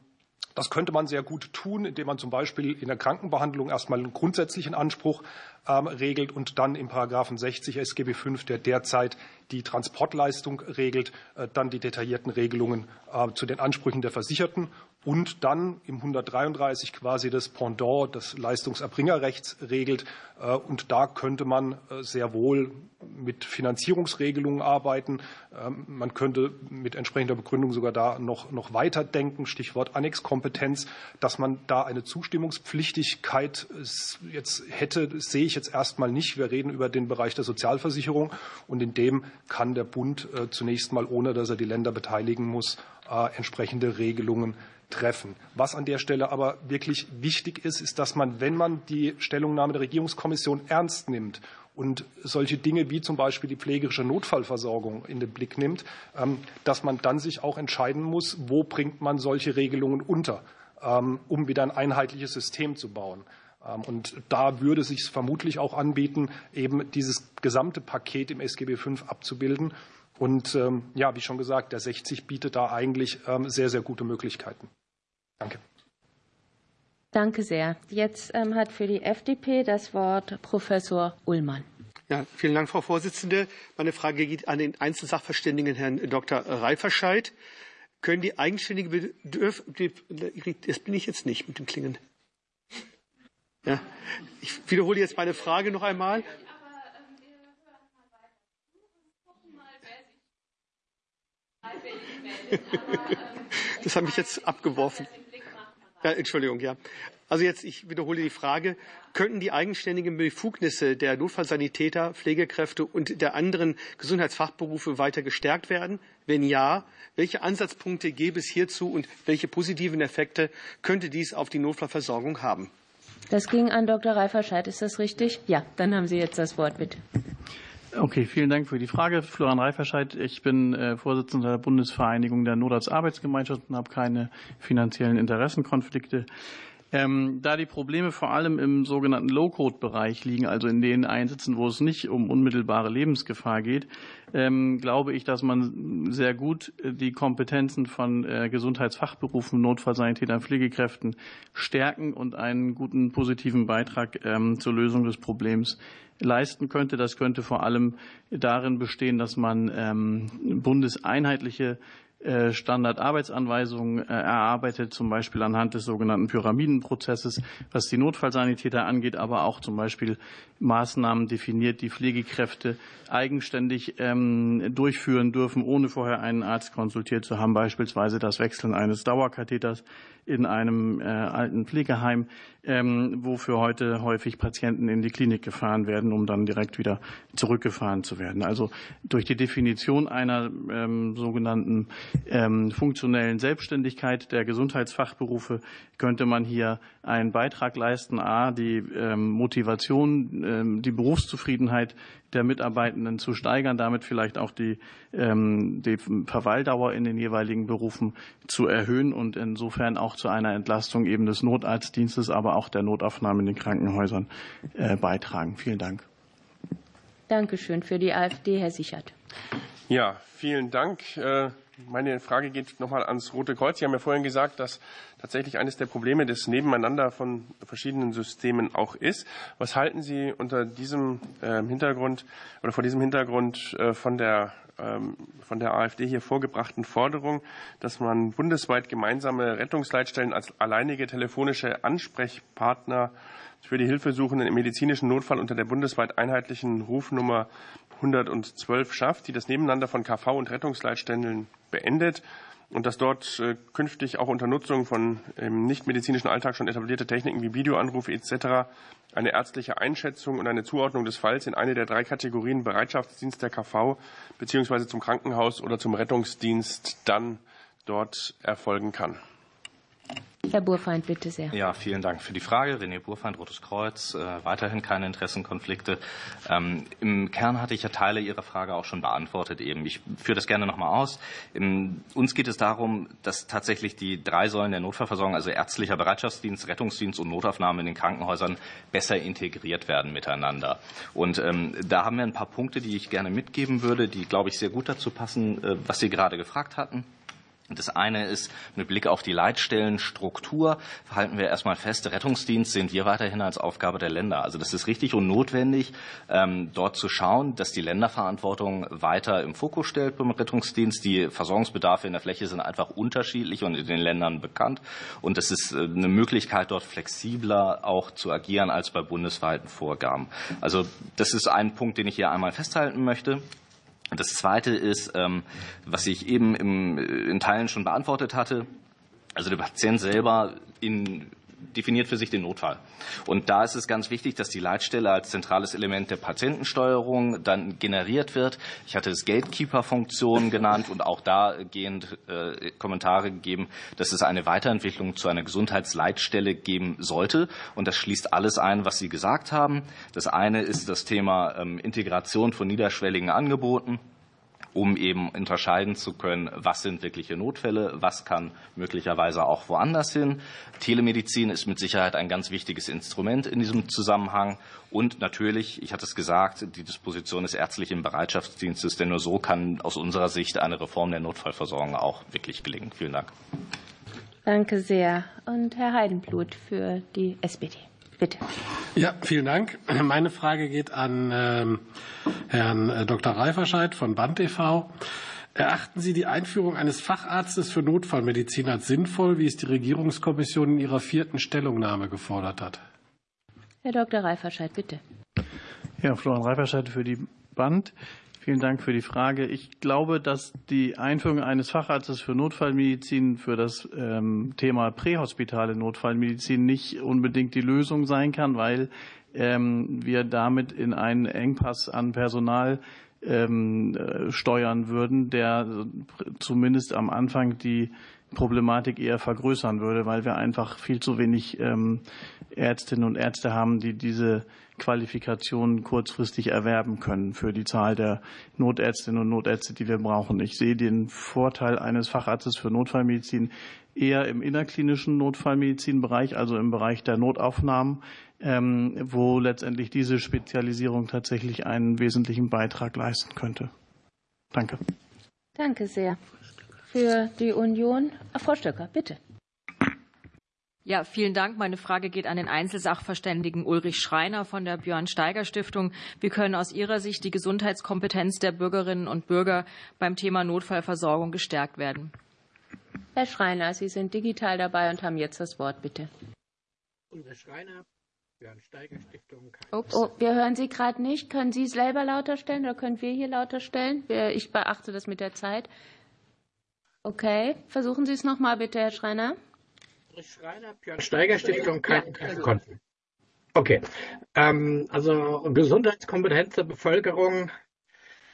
Das könnte man sehr gut tun, indem man zum Beispiel in der Krankenbehandlung erstmal einen grundsätzlichen Anspruch ähm, regelt und dann im Paragraphen 60 SGB V, der derzeit die Transportleistung regelt, äh, dann die detaillierten Regelungen äh, zu den Ansprüchen der Versicherten und dann im 133 quasi das Pendant des Leistungserbringerrechts regelt. Äh, und da könnte man äh, sehr wohl mit Finanzierungsregelungen arbeiten. Ähm, man könnte mit entsprechender Begründung sogar da noch, noch weiter denken, Stichwort Annexkompetenz, dass man da eine Zustimmungspflichtigkeit jetzt hätte, sehe ich jetzt erstmal nicht. Wir reden über den Bereich der Sozialversicherung und in dem kann der Bund äh, zunächst mal, ohne dass er die Länder beteiligen muss, entsprechende Regelungen treffen. Was an der Stelle aber wirklich wichtig ist, ist, dass man, wenn man die Stellungnahme der Regierungskommission ernst nimmt und solche Dinge wie zum Beispiel die pflegerische Notfallversorgung in den Blick nimmt, ähm, dass man dann sich auch entscheiden muss, wo bringt man solche Regelungen unter, ähm, um wieder ein einheitliches System zu bauen. Ähm, und da würde es sich vermutlich auch anbieten, eben dieses gesamte Paket im SGB V abzubilden. Und ähm, ja, wie schon gesagt, der 60 bietet da eigentlich ähm, sehr, sehr gute Möglichkeiten. Danke. Danke sehr. Jetzt ähm, hat für die FDP das Wort Professor Ullmann. Ja, vielen Dank, Frau Vorsitzende. Meine Frage geht an den Einzelsachverständigen Herrn Dr. Reiferscheid. Können die eigenständige Bedürf das bin ich jetzt nicht mit dem Klingen. Ja, ich wiederhole jetzt meine Frage noch einmal. Das hat mich jetzt abgeworfen. Ja, Entschuldigung, ja. Also jetzt, ich wiederhole die Frage. Könnten die eigenständigen Befugnisse der Notfallsanitäter, Pflegekräfte und der anderen Gesundheitsfachberufe weiter gestärkt werden? Wenn ja, welche Ansatzpunkte gäbe es hierzu und welche positiven Effekte könnte dies auf die Notfallversorgung haben? Das ging an Dr. Reiferscheid, ist das richtig? Ja, dann haben Sie jetzt das Wort, bitte. Okay, vielen Dank für die Frage. Florian Reiferscheid, ich bin äh, Vorsitzender der Bundesvereinigung der Notarztarbeitsgemeinschaften und habe keine finanziellen Interessenkonflikte. Ähm, da die Probleme vor allem im sogenannten Low-Code-Bereich liegen, also in den Einsätzen, wo es nicht um unmittelbare Lebensgefahr geht, ähm, glaube ich, dass man sehr gut äh, die Kompetenzen von äh, Gesundheitsfachberufen, Notfallsanitätern, Pflegekräften stärken und einen guten positiven Beitrag ähm, zur Lösung des Problems leisten könnte. Das könnte vor allem darin bestehen, dass man ähm, bundeseinheitliche äh, Standardarbeitsanweisungen äh, erarbeitet, zum Beispiel anhand des sogenannten Pyramidenprozesses, was die Notfallsanitäter angeht, aber auch zum Beispiel Maßnahmen definiert, die Pflegekräfte eigenständig ähm, durchführen dürfen, ohne vorher einen Arzt konsultiert zu haben, beispielsweise das Wechseln eines Dauerkatheters in einem äh, alten Pflegeheim, ähm, wofür heute häufig Patienten in die Klinik gefahren werden, um dann direkt wieder zurückgefahren zu werden. Also durch die Definition einer ähm, sogenannten ähm, funktionellen Selbstständigkeit der Gesundheitsfachberufe könnte man hier einen Beitrag leisten, a, die ähm, Motivation, die Berufszufriedenheit der Mitarbeitenden zu steigern, damit vielleicht auch die, ähm, die Verweildauer in den jeweiligen Berufen zu erhöhen und insofern auch zu einer Entlastung eben des Notarztdienstes, aber auch der Notaufnahme in den Krankenhäusern äh, beitragen. Vielen Dank. Dankeschön. Für die AfD, Herr Sichert. Ja, vielen Dank. Meine Frage geht nochmal ans Rote Kreuz. Sie haben ja vorhin gesagt, dass tatsächlich eines der Probleme des Nebeneinander von verschiedenen Systemen auch ist. Was halten Sie unter diesem ähm, Hintergrund oder vor diesem Hintergrund äh, von der ähm, von der AfD hier vorgebrachten Forderung, dass man bundesweit gemeinsame Rettungsleitstellen als alleinige telefonische Ansprechpartner für die Hilfesuchenden im medizinischen Notfall unter der bundesweit einheitlichen Rufnummer 112 schafft, die das Nebeneinander von KV und Rettungsleitstellen beendet und dass dort äh, künftig auch unter Nutzung von im nichtmedizinischen Alltag schon etablierte Techniken wie Videoanrufe etc. eine ärztliche Einschätzung und eine Zuordnung des Falls in eine der drei Kategorien Bereitschaftsdienst der KV beziehungsweise zum Krankenhaus oder zum Rettungsdienst dann dort erfolgen kann. Herr Burfeind, bitte sehr. Ja, vielen Dank für die Frage. René Burfeind, Rotes Kreuz. Äh, weiterhin keine Interessenkonflikte. Ähm, Im Kern hatte ich ja Teile Ihrer Frage auch schon beantwortet eben. Ich führe das gerne nochmal aus. Im, uns geht es darum, dass tatsächlich die drei Säulen der Notfallversorgung, also ärztlicher Bereitschaftsdienst, Rettungsdienst und Notaufnahme in den Krankenhäusern besser integriert werden miteinander. Und ähm, da haben wir ein paar Punkte, die ich gerne mitgeben würde, die, glaube ich, sehr gut dazu passen, äh, was Sie gerade gefragt hatten. Das eine ist mit Blick auf die Leitstellenstruktur halten wir erstmal fest, Rettungsdienst sehen wir weiterhin als Aufgabe der Länder. Also das ist richtig und notwendig, ähm, dort zu schauen, dass die Länderverantwortung weiter im Fokus stellt beim Rettungsdienst. Die Versorgungsbedarfe in der Fläche sind einfach unterschiedlich und in den Ländern bekannt. Und es ist äh, eine Möglichkeit, dort flexibler auch zu agieren als bei bundesweiten Vorgaben. Also das ist ein Punkt, den ich hier einmal festhalten möchte. Das Zweite ist, ähm, was ich eben in Teilen schon beantwortet hatte, also der Patient selber in definiert für sich den Notfall. Und da ist es ganz wichtig, dass die Leitstelle als zentrales Element der Patientensteuerung dann generiert wird. Ich hatte es Gatekeeper-Funktion genannt und auch da gehen äh, Kommentare gegeben, dass es eine Weiterentwicklung zu einer Gesundheitsleitstelle geben sollte. Und das schließt alles ein, was Sie gesagt haben. Das eine ist das Thema ähm, Integration von niederschwelligen Angeboten um eben unterscheiden zu können, was sind wirkliche Notfälle, was kann möglicherweise auch woanders hin. Telemedizin ist mit Sicherheit ein ganz wichtiges Instrument in diesem Zusammenhang. Und natürlich, ich hatte es gesagt, die Disposition des ärztlichen Bereitschaftsdienstes, denn nur so kann aus unserer Sicht eine Reform der Notfallversorgung auch wirklich gelingen. Vielen Dank. Danke sehr. Und Herr Heidenblut für die SPD. Bitte. Ja, vielen Dank. Meine Frage geht an ähm, Herrn äh, Dr. Reiferscheid von BAND e.V. Erachten Sie die Einführung eines Facharztes für Notfallmedizin als sinnvoll, wie es die Regierungskommission in ihrer vierten Stellungnahme gefordert hat? Herr Dr. Reiferscheid, bitte. Ja, Florian Reiferscheid für die BAND. Vielen Dank für die Frage. Ich glaube, dass die Einführung eines Facharztes für Notfallmedizin für das ähm, Thema prähospitale Notfallmedizin nicht unbedingt die Lösung sein kann, weil ähm, wir damit in einen Engpass an Personal ähm, äh, steuern würden, der zumindest am Anfang die Problematik eher vergrößern würde, weil wir einfach viel zu wenig Ärztinnen und Ärzte haben, die diese Qualifikationen kurzfristig erwerben können für die Zahl der Notärztinnen und Notärzte, die wir brauchen. Ich sehe den Vorteil eines Facharztes für Notfallmedizin eher im innerklinischen Notfallmedizinbereich, also im Bereich der Notaufnahmen, ähm, wo letztendlich diese Spezialisierung tatsächlich einen wesentlichen Beitrag leisten könnte. Danke. Danke sehr. Für die Union, Frau Stöcker, bitte. Ja, vielen Dank. Meine Frage geht an den Einzelsachverständigen Ulrich Schreiner von der Björn Steiger Stiftung. Wie können aus Ihrer Sicht die Gesundheitskompetenz der Bürgerinnen und Bürger beim Thema Notfallversorgung gestärkt werden? Herr Schreiner, Sie sind digital dabei und haben jetzt das Wort, bitte. Ulrich Schreiner, Björn Steiger Stiftung. Ups. Oh, wir hören Sie gerade nicht. Können Sie es selber lauter stellen oder können wir hier lauter stellen? Ich beachte das mit der Zeit. Okay, versuchen Sie es nochmal bitte, Herr Schreiner. Schreiner, Björn Steiger Stiftung, kein Konten. Okay. Ähm, also Gesundheitskompetenz der Bevölkerung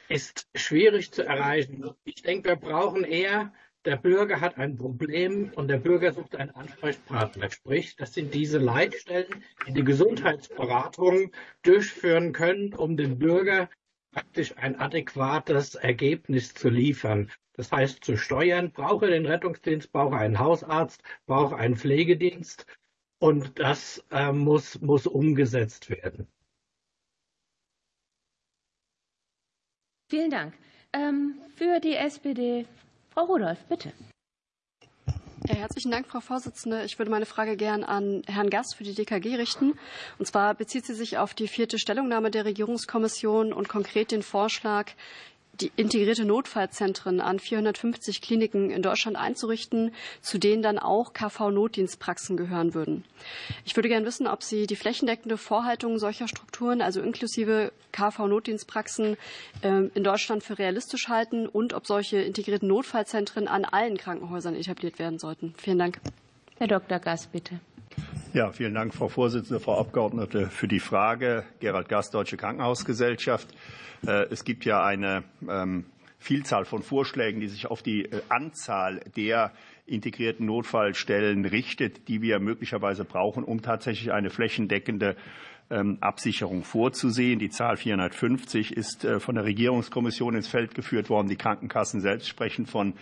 ist schwierig zu erreichen. Ich denke, wir brauchen eher, der Bürger hat ein Problem und der Bürger sucht einen Ansprechpartner. Sprich, das sind diese Leitstellen, die die Gesundheitsberatung durchführen können, um dem Bürger praktisch ein adäquates Ergebnis zu liefern. Das heißt, zu steuern, brauche den Rettungsdienst, brauche einen Hausarzt, brauche einen Pflegedienst und das äh, muss, muss umgesetzt werden. Vielen Dank. Ähm, für die SPD, Frau Rudolph, bitte. Ja, herzlichen Dank, Frau Vorsitzende. Ich würde meine Frage gern an Herrn Gass für die DKG richten. Und zwar bezieht sie sich auf die vierte Stellungnahme der Regierungskommission und konkret den Vorschlag, integrierte Notfallzentren an 450 Kliniken in Deutschland einzurichten, zu denen dann auch KV-Notdienstpraxen gehören würden. Ich würde gerne wissen, ob Sie die flächendeckende Vorhaltung solcher Strukturen, also inklusive KV-Notdienstpraxen, ähm, in Deutschland für realistisch halten und ob solche integrierten Notfallzentren an allen Krankenhäusern etabliert werden sollten. Vielen Dank. Herr Dr. Gass, bitte. Ja, vielen Dank, Frau Vorsitzende, Frau Abgeordnete, für die Frage. Gerald Gass, Deutsche Krankenhausgesellschaft. Äh, es gibt ja eine ähm, Vielzahl von Vorschlägen, die sich auf die äh, Anzahl der integrierten Notfallstellen richtet, die wir möglicherweise brauchen, um tatsächlich eine flächendeckende ähm, Absicherung vorzusehen. Die Zahl 450 ist äh, von der Regierungskommission ins Feld geführt worden. Die Krankenkassen selbst sprechen von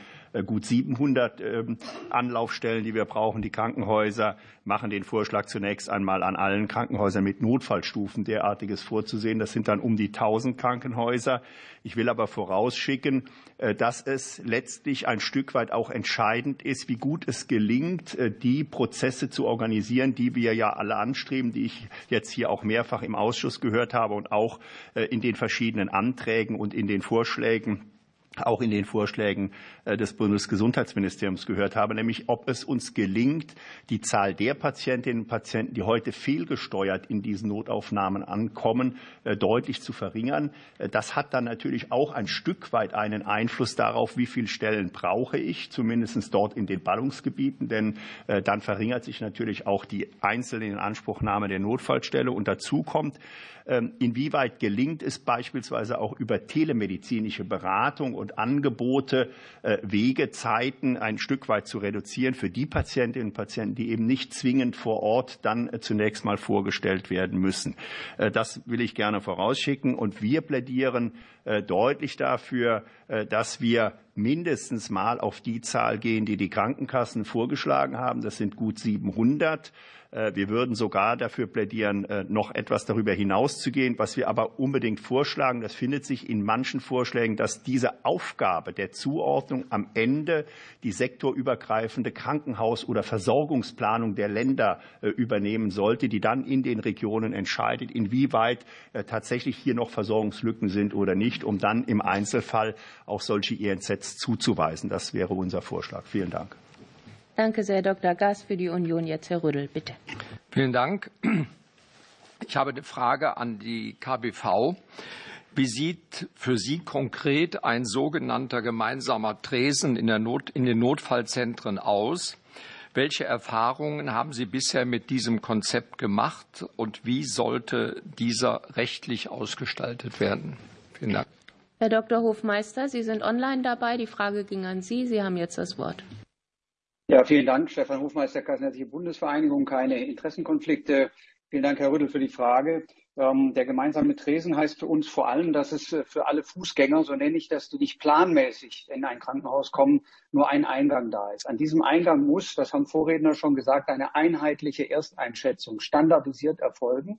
gut 700 ähm, Anlaufstellen, die wir brauchen. Die Krankenhäuser machen den Vorschlag zunächst einmal an allen Krankenhäusern mit Notfallstufen derartiges vorzusehen. Das sind dann um die 1000 Krankenhäuser. Ich will aber vorausschicken, äh, dass es letztlich ein Stück weit auch entscheidend ist, wie gut es gelingt, äh, die Prozesse zu organisieren, die wir ja alle anstreben, die ich jetzt hier auch mehrfach im Ausschuss gehört habe und auch in den verschiedenen Anträgen und in den Vorschlägen auch in den Vorschlägen äh, des Bundesgesundheitsministeriums gehört habe, nämlich ob es uns gelingt, die Zahl der Patientinnen und Patienten, die heute fehlgesteuert in diesen Notaufnahmen ankommen, äh, deutlich zu verringern. Äh, das hat dann natürlich auch ein Stück weit einen Einfluss darauf, wie viele Stellen brauche ich, zumindest dort in den Ballungsgebieten, denn dann verringert sich natürlich auch die einzelne Inanspruchnahme der Notfallstelle. Und dazu kommt, ähm, inwieweit gelingt es beispielsweise auch über telemedizinische Beratung und Angebote, äh, Wegezeiten ein Stück weit zu reduzieren für die Patientinnen und Patienten, die eben nicht zwingend vor Ort dann äh, zunächst mal vorgestellt werden müssen. Äh, das will ich gerne vorausschicken. Und wir plädieren deutlich dafür, dass wir mindestens mal auf die Zahl gehen, die die Krankenkassen vorgeschlagen haben. Das sind gut 700. Äh, wir würden sogar dafür plädieren, äh, noch etwas darüber hinauszugehen. Was wir aber unbedingt vorschlagen, das findet sich in manchen Vorschlägen, dass diese Aufgabe der Zuordnung am Ende die sektorübergreifende Krankenhaus- oder Versorgungsplanung der Länder äh, übernehmen sollte, die dann in den Regionen entscheidet, inwieweit tatsächlich hier noch Versorgungslücken sind oder nicht, um dann im Einzelfall auch solche INZs zuzuweisen. Das wäre unser Vorschlag. Vielen Dank. Danke sehr, Dr. Gass. Für die Union jetzt Herr Rüddel, bitte. Vielen Dank. Ich habe eine Frage an die KBV. Wie sieht für Sie konkret ein sogenannter gemeinsamer Tresen in, Not, in, den Notfallzentren aus? Welche Erfahrungen haben Sie bisher mit diesem Konzept gemacht und wie sollte dieser rechtlich ausgestaltet werden? Vielen Dank. Herr Dr. Hofmeister, Sie sind online dabei. Die Frage ging an Sie. Sie haben jetzt das Wort. Ja, vielen Dank, Stefan Hofmeister, Kassenärztliche Bundesvereinigung, keine Interessenkonflikte. Vielen Dank, Herr Rüttel, für die Frage. Ähm, der gemeinsame Tresen heißt für uns vor allem, dass es äh, für alle Fußgänger, so nenne ich das, die nicht planmäßig in ein Krankenhaus kommen, nur ein Eingang da ist. An diesem Eingang muss, das haben Vorredner schon gesagt, eine einheitliche Ersteinschätzung standardisiert erfolgen.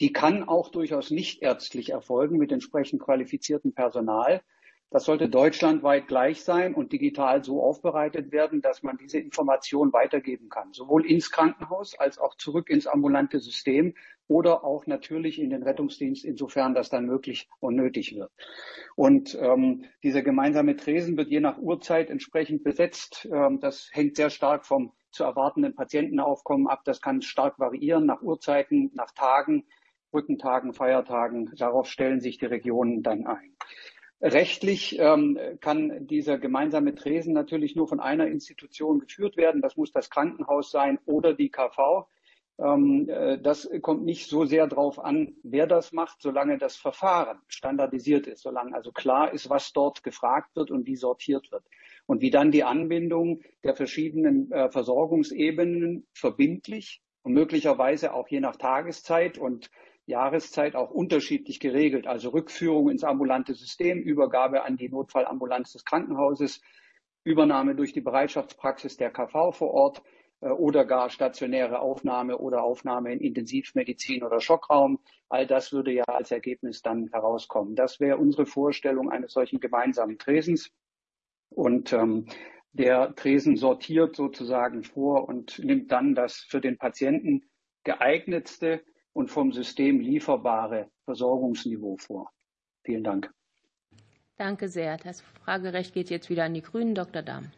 Die kann auch durchaus nicht ärztlich erfolgen mit entsprechend qualifiziertem Personal. Das sollte deutschlandweit gleich sein und digital so aufbereitet werden, dass man diese Information weitergeben kann, sowohl ins Krankenhaus als auch zurück ins ambulante System oder auch natürlich in den Rettungsdienst, insofern das dann möglich und nötig wird. Und ähm, dieser gemeinsame Tresen wird je nach Uhrzeit entsprechend besetzt. Ähm, das hängt sehr stark vom zu erwartenden Patientenaufkommen ab. Das kann stark variieren nach Uhrzeiten, nach Tagen, Brückentagen, Feiertagen. Darauf stellen sich die Regionen dann ein. Rechtlich ähm, kann dieser gemeinsame Tresen natürlich nur von einer Institution geführt werden. Das muss das Krankenhaus sein oder die KV. Ähm, äh, das kommt nicht so sehr darauf an, wer das macht, solange das Verfahren standardisiert ist, solange also klar ist, was dort gefragt wird und wie sortiert wird. Und wie dann die Anbindung der verschiedenen äh, Versorgungsebenen verbindlich und möglicherweise auch je nach Tageszeit und Jahreszeit auch unterschiedlich geregelt. Also Rückführung ins ambulante System, Übergabe an die Notfallambulanz des Krankenhauses, Übernahme durch die Bereitschaftspraxis der KV vor Ort äh, oder gar stationäre Aufnahme oder Aufnahme in Intensivmedizin oder Schockraum. All das würde ja als Ergebnis dann herauskommen. Das wäre unsere Vorstellung eines solchen gemeinsamen Tresens. Und ähm, der Tresen sortiert sozusagen vor und nimmt dann das für den Patienten geeignetste und vom System lieferbare Versorgungsniveau vor. Vielen Dank. Danke sehr. Das Fragerecht geht jetzt wieder an die Grünen. Dr. Dahm.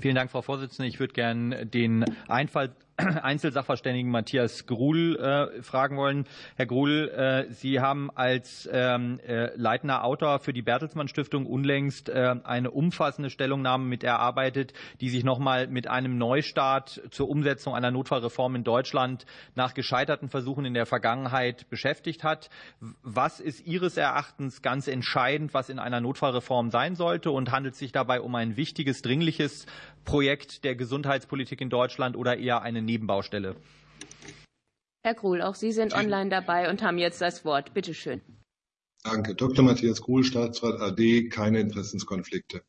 Vielen Dank, Frau Vorsitzende. Ich würde gerne den Einfall Einzelsachverständigen Matthias Gruhl äh, fragen wollen. Herr Gruhl, äh, Sie haben als ähm, äh, leitender Autor für die Bertelsmann Stiftung unlängst äh, eine umfassende Stellungnahme mit erarbeitet, die sich nochmal mit einem Neustart zur Umsetzung einer Notfallreform in Deutschland nach gescheiterten Versuchen in der Vergangenheit beschäftigt hat. Was ist Ihres Erachtens ganz entscheidend, was in einer Notfallreform sein sollte und handelt es sich dabei um ein wichtiges, dringliches Projekt der Gesundheitspolitik in Deutschland oder eher eine Nebenbaustelle? Herr Gruhl, auch Sie sind online dabei und haben jetzt das Wort. Bitte schön. Danke. Dr. Matthias Gruhl, Staatsrat AD, keine Interessenskonflikte.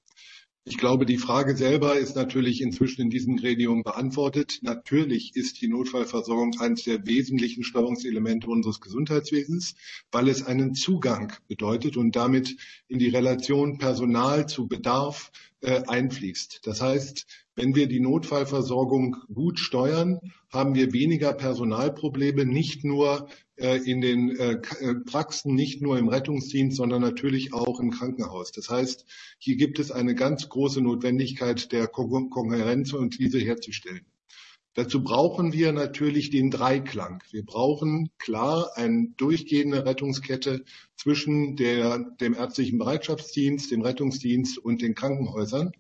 Ich glaube, die Frage selber ist natürlich inzwischen in diesem Gremium beantwortet. Natürlich ist die Notfallversorgung eines der wesentlichen Steuerungselemente unseres Gesundheitswesens, weil es einen Zugang bedeutet und damit in die Relation Personal zu Bedarf äh, einfließt. Das heißt, wenn wir die Notfallversorgung gut steuern, haben wir weniger Personalprobleme, nicht nur in den äh, äh, Praxen, nicht nur im Rettungsdienst, sondern natürlich auch im Krankenhaus. Das heißt, hier gibt es eine ganz große Notwendigkeit der Kohärenz und diese herzustellen. Dazu brauchen wir natürlich den Dreiklang. Wir brauchen klar eine durchgehende Rettungskette zwischen der, dem ärztlichen Bereitschaftsdienst, dem Rettungsdienst und den Krankenhäusern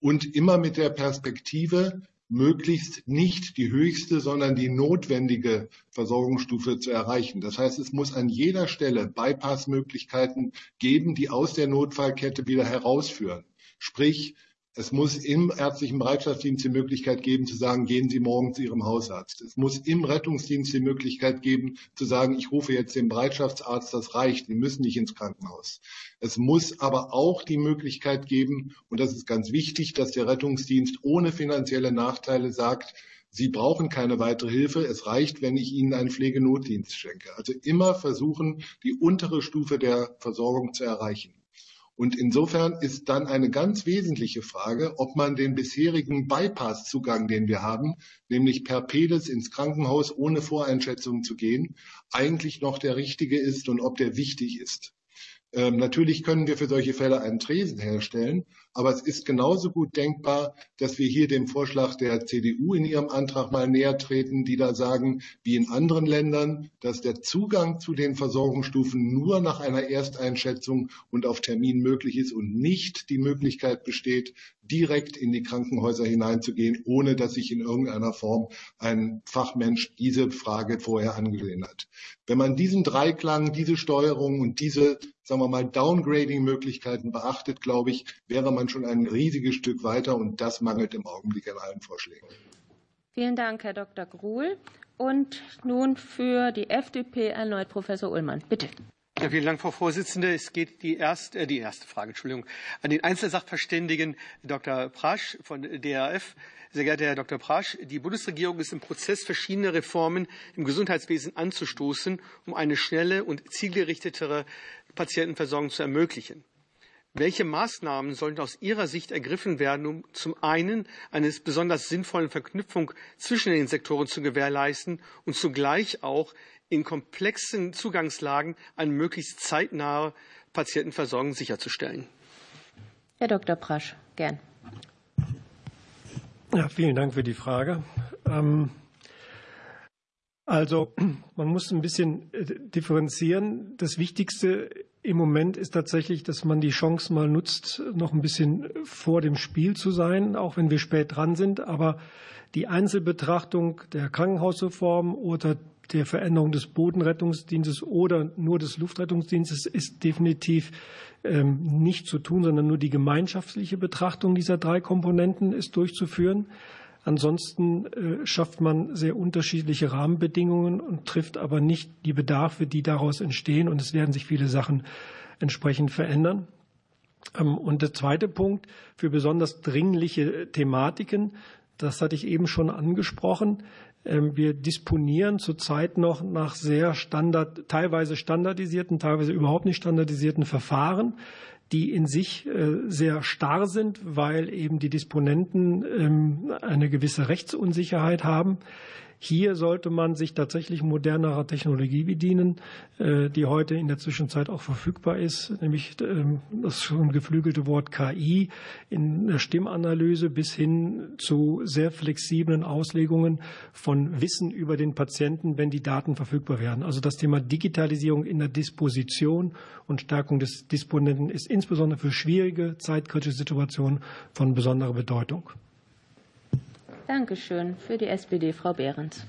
und immer mit der Perspektive, möglichst nicht die höchste, sondern die notwendige Versorgungsstufe zu erreichen. Das heißt, es muss an jeder Stelle Bypassmöglichkeiten geben, die aus der Notfallkette wieder herausführen. Sprich, es muss im ärztlichen Bereitschaftsdienst die Möglichkeit geben, zu sagen, gehen Sie morgen zu Ihrem Hausarzt. Es muss im Rettungsdienst die Möglichkeit geben, zu sagen, ich rufe jetzt den Bereitschaftsarzt, das reicht, Sie müssen nicht ins Krankenhaus. Es muss aber auch die Möglichkeit geben, und das ist ganz wichtig, dass der Rettungsdienst ohne finanzielle Nachteile sagt, Sie brauchen keine weitere Hilfe. Es reicht, wenn ich Ihnen einen Pflegenotdienst schenke. Also immer versuchen, die untere Stufe der Versorgung zu erreichen. Und insofern ist dann eine ganz wesentliche Frage, ob man den bisherigen Bypass-Zugang, den wir haben, nämlich per Pedes ins Krankenhaus ohne Voreinschätzung zu gehen, eigentlich noch der richtige ist und ob der wichtig ist. Ähm, natürlich können wir für solche Fälle einen Tresen herstellen, aber es ist genauso gut denkbar, dass wir hier dem Vorschlag der CDU in ihrem Antrag mal näher treten, die da sagen, wie in anderen Ländern, dass der Zugang zu den Versorgungsstufen nur nach einer Ersteinschätzung und auf Termin möglich ist und nicht die Möglichkeit besteht, direkt in die Krankenhäuser hineinzugehen, ohne dass sich in irgendeiner Form ein Fachmensch diese Frage vorher angesehen hat. Wenn man diesen Dreiklang, diese Steuerung und diese, sagen wir mal, Downgrading-Möglichkeiten beachtet, glaube ich, wäre man schon ein riesiges Stück weiter und das mangelt im Augenblick an allen Vorschlägen. Vielen Dank, Herr Dr. Gruhl. Und nun für die FDP erneut Professor Ullmann. Bitte. Ja, vielen Dank, Frau Vorsitzende. Es geht die erste, äh, die erste Frage, Entschuldigung, an den Einzelsachverständigen Dr. Prasch von DRF. Sehr geehrter Herr Dr. Prasch, die Bundesregierung ist im Prozess, verschiedene Reformen im Gesundheitswesen anzustoßen, um eine schnelle und zielgerichtetere Patientenversorgung zu ermöglichen. Welche Maßnahmen sollten aus Ihrer Sicht ergriffen werden, um zum einen eine besonders sinnvolle Verknüpfung zwischen den Sektoren zu gewährleisten und zugleich auch in komplexen Zugangslagen eine möglichst zeitnahe Patientenversorgung sicherzustellen. Herr Dr. Prasch, gern. Ja, vielen Dank für die Frage. Ähm, also, man muss ein bisschen äh, differenzieren. Das Wichtigste im Moment ist tatsächlich, dass man die Chance mal nutzt, noch ein bisschen vor dem Spiel zu sein, auch wenn wir spät dran sind. Aber die Einzelbetrachtung der Krankenhausreform oder der Veränderung des Bodenrettungsdienstes oder nur des Luftrettungsdienstes ist definitiv ähm, nicht zu tun, sondern nur die gemeinschaftliche Betrachtung dieser drei Komponenten ist durchzuführen. Ansonsten äh, schafft man sehr unterschiedliche Rahmenbedingungen und trifft aber nicht die Bedarfe, die daraus entstehen. Und es werden sich viele Sachen entsprechend verändern. Ähm, und der zweite Punkt für besonders dringliche Thematiken, das hatte ich eben schon angesprochen. Ähm, wir disponieren zurzeit noch nach sehr standard, teilweise standardisierten, teilweise überhaupt nicht standardisierten Verfahren, die in sich äh, sehr starr sind, weil eben die Disponenten ähm, eine gewisse Rechtsunsicherheit haben. Hier sollte man sich tatsächlich modernerer Technologie bedienen, äh, die heute in der Zwischenzeit auch verfügbar ist, nämlich ähm, das schon geflügelte Wort KI in der Stimmanalyse bis hin zu sehr flexiblen Auslegungen von Wissen über den Patienten, wenn die Daten verfügbar werden. Also das Thema Digitalisierung in der Disposition und Stärkung des Disponenten ist insbesondere für schwierige, zeitkritische Situationen von besonderer Bedeutung. Dankeschön. Für die SPD, Frau Behrens.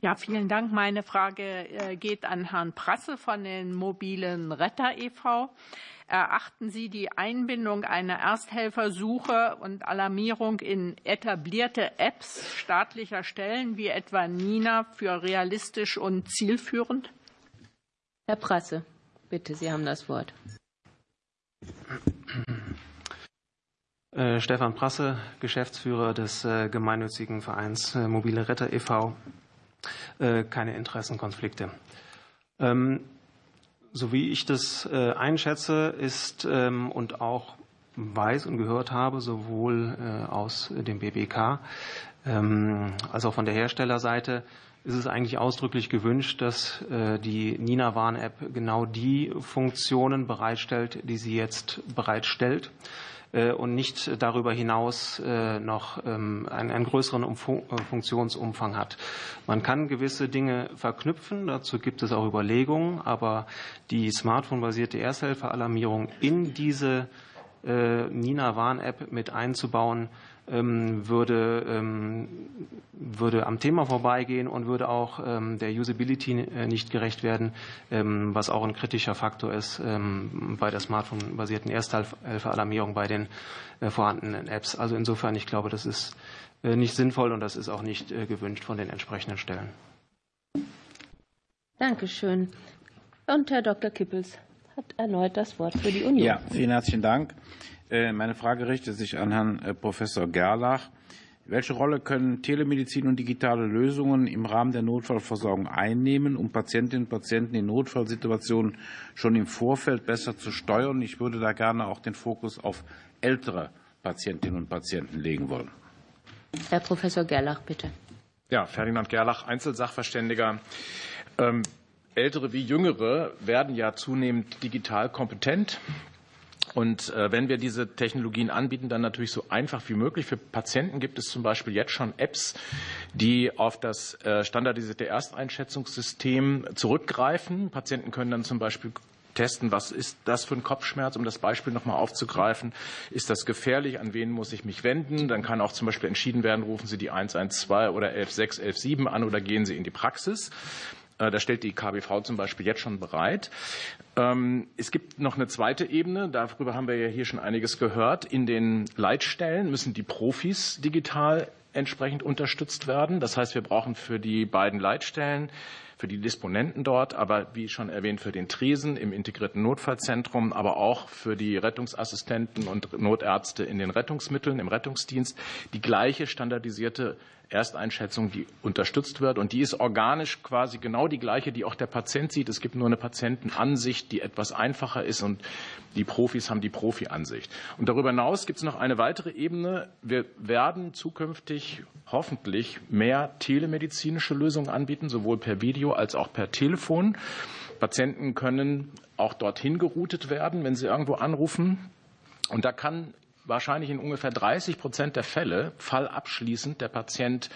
Ja, vielen Dank. Meine Frage äh, geht an Herrn Prasse von den mobilen Retter e.V. Erachten Sie die Einbindung einer Ersthelfersuche und Alarmierung in etablierte Apps staatlicher Stellen wie etwa NINA für realistisch und zielführend? Herr Prasse, bitte, Sie haben das Wort. Äh, Stefan Prasse, Geschäftsführer des äh, gemeinnützigen Vereins äh, Mobile Retter e.V. Keine Interessenkonflikte. Ähm, so wie ich das einschätze, ist ähm, und auch weiß und gehört habe, sowohl aus dem BBK ähm, als auch von der Herstellerseite, ist es eigentlich ausdrücklich gewünscht, dass die Nina Warn-App genau die Funktionen bereitstellt, die sie jetzt bereitstellt. Äh, und nicht darüber hinaus äh, noch ähm, einen, größeren äh, Funktionsumfang hat. Man kann gewisse Dinge verknüpfen, dazu gibt es auch Überlegungen, aber die smartphone-basierte Ersthelferalarmierung in diese Nina-Warn-App mit einzubauen, würde, ähm, würde am Thema vorbeigehen und würde auch ähm, der Usability äh, nicht gerecht werden, was auch ein kritischer Faktor ist bei der smartphone-basierten Ersthelferalarmierung bei den äh, vorhandenen Apps. Also insofern, ich glaube, das ist äh, nicht sinnvoll und das ist auch nicht gewünscht von den entsprechenden Stellen. Dankeschön. Und Herr Dr. Kippels hat erneut das Wort für die Union. Ja, vielen herzlichen Dank. Äh, meine Frage richtet sich an Herrn äh, Professor Gerlach. Welche Rolle können Telemedizin und digitale Lösungen im Rahmen der Notfallversorgung einnehmen, um Patientinnen und Patienten in Notfallsituationen schon im Vorfeld besser zu steuern? Ich würde da gerne auch den Fokus auf ältere Patientinnen und Patienten legen wollen. Herr Professor Gerlach, bitte. Ja, Ferdinand Gerlach, Einzelsachverständiger. Ähm, Ältere wie Jüngere werden ja zunehmend digital kompetent. Und äh, wenn wir diese Technologien anbieten, dann natürlich so einfach wie möglich. Für Patienten gibt es zum Beispiel jetzt schon Apps, die auf das äh, standardisierte Ersteinschätzungssystem zurückgreifen. Patienten können dann zum Beispiel testen, was ist das für ein Kopfschmerz, um das Beispiel nochmal aufzugreifen. Ist das gefährlich? An wen muss ich mich wenden? Dann kann auch zum Beispiel entschieden werden, rufen Sie die 112 oder 116, 117 an oder gehen Sie in die Praxis. Äh, da stellt die KBV zum Beispiel jetzt schon bereit. Ähm, es gibt noch eine zweite Ebene, darüber haben wir ja hier schon einiges gehört. In den Leitstellen müssen die Profis digital entsprechend unterstützt werden. Das heißt, wir brauchen für die beiden Leitstellen für die Disponenten dort, aber wie schon erwähnt für den Tresen im integrierten Notfallzentrum, aber auch für die Rettungsassistenten und Notärzte in den Rettungsmitteln im Rettungsdienst die gleiche standardisierte Ersteinschätzung, die unterstützt wird. Und die ist organisch quasi genau die gleiche, die auch der Patient sieht. Es gibt nur eine Patientenansicht, die etwas einfacher ist und die Profis haben die Profi-Ansicht. Und darüber hinaus gibt es noch eine weitere Ebene. Wir werden zukünftig hoffentlich mehr telemedizinische Lösungen anbieten, sowohl per Video als auch per Telefon. Patienten können auch dorthin geroutet werden, wenn sie irgendwo anrufen. Und da kann wahrscheinlich in ungefähr 30 Prozent der Fälle fallabschließend der Patient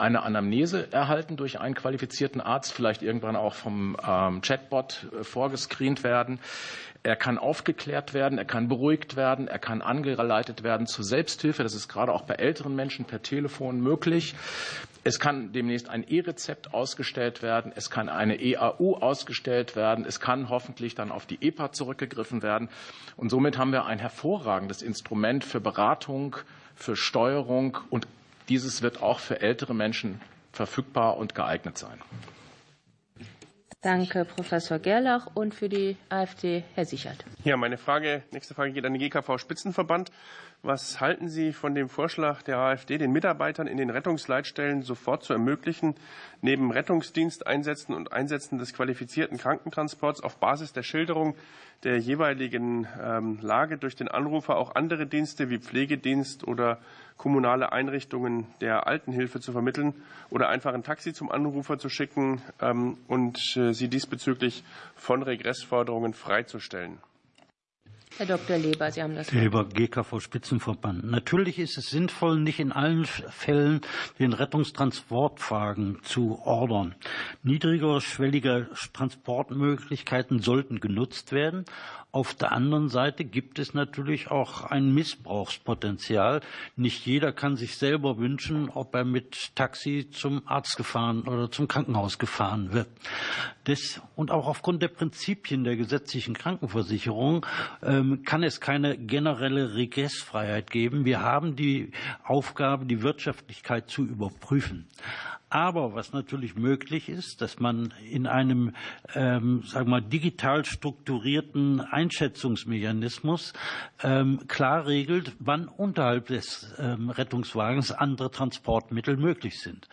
eine Anamnese erhalten durch einen qualifizierten Arzt, vielleicht irgendwann auch vom ähm, Chatbot äh, vorgescreent werden. Er kann aufgeklärt werden, er kann beruhigt werden, er kann angeleitet werden zur Selbsthilfe. Das ist gerade auch bei älteren Menschen per Telefon möglich. Es kann demnächst ein E-Rezept ausgestellt werden. Es kann eine EAU ausgestellt werden. Es kann hoffentlich dann auf die EPA zurückgegriffen werden. Und somit haben wir ein hervorragendes Instrument für Beratung, für Steuerung. Und dieses wird auch für ältere Menschen verfügbar und geeignet sein. Danke, Professor Gerlach. Und für die AfD, Herr Sichert. Ja, meine Frage, nächste Frage geht an den GKV Spitzenverband. Was halten Sie von dem Vorschlag der AfD, den Mitarbeitern in den Rettungsleitstellen sofort zu ermöglichen, neben Rettungsdiensteinsätzen und Einsätzen des qualifizierten Krankentransports auf Basis der Schilderung der jeweiligen ähm, Lage durch den Anrufer auch andere Dienste wie Pflegedienst oder kommunale Einrichtungen der Altenhilfe zu vermitteln oder einfach ein Taxi zum Anrufer zu schicken ähm, und äh, sie diesbezüglich von Regressforderungen freizustellen? Herr Dr. Leber, Sie haben das Wort. Leber, GKV Spitzenverband. Natürlich ist es sinnvoll, nicht in allen Fällen den Rettungstransportwagen zu ordern. Niedrigere, schwellige Transportmöglichkeiten sollten genutzt werden. Auf der anderen Seite gibt es natürlich auch ein Missbrauchspotenzial. Nicht jeder kann sich selber wünschen, ob er mit Taxi zum Arzt gefahren oder zum Krankenhaus gefahren wird. Das, und auch aufgrund der Prinzipien der gesetzlichen Krankenversicherung äh, ähm, kann es keine generelle Regressfreiheit geben. Wir haben die Aufgabe, die Wirtschaftlichkeit zu überprüfen. Aber was natürlich möglich ist, dass man in einem, ähm, sagen wir mal, digital strukturierten Einschätzungsmechanismus ähm, klar regelt, wann unterhalb des ähm, Rettungswagens andere Transportmittel möglich sind.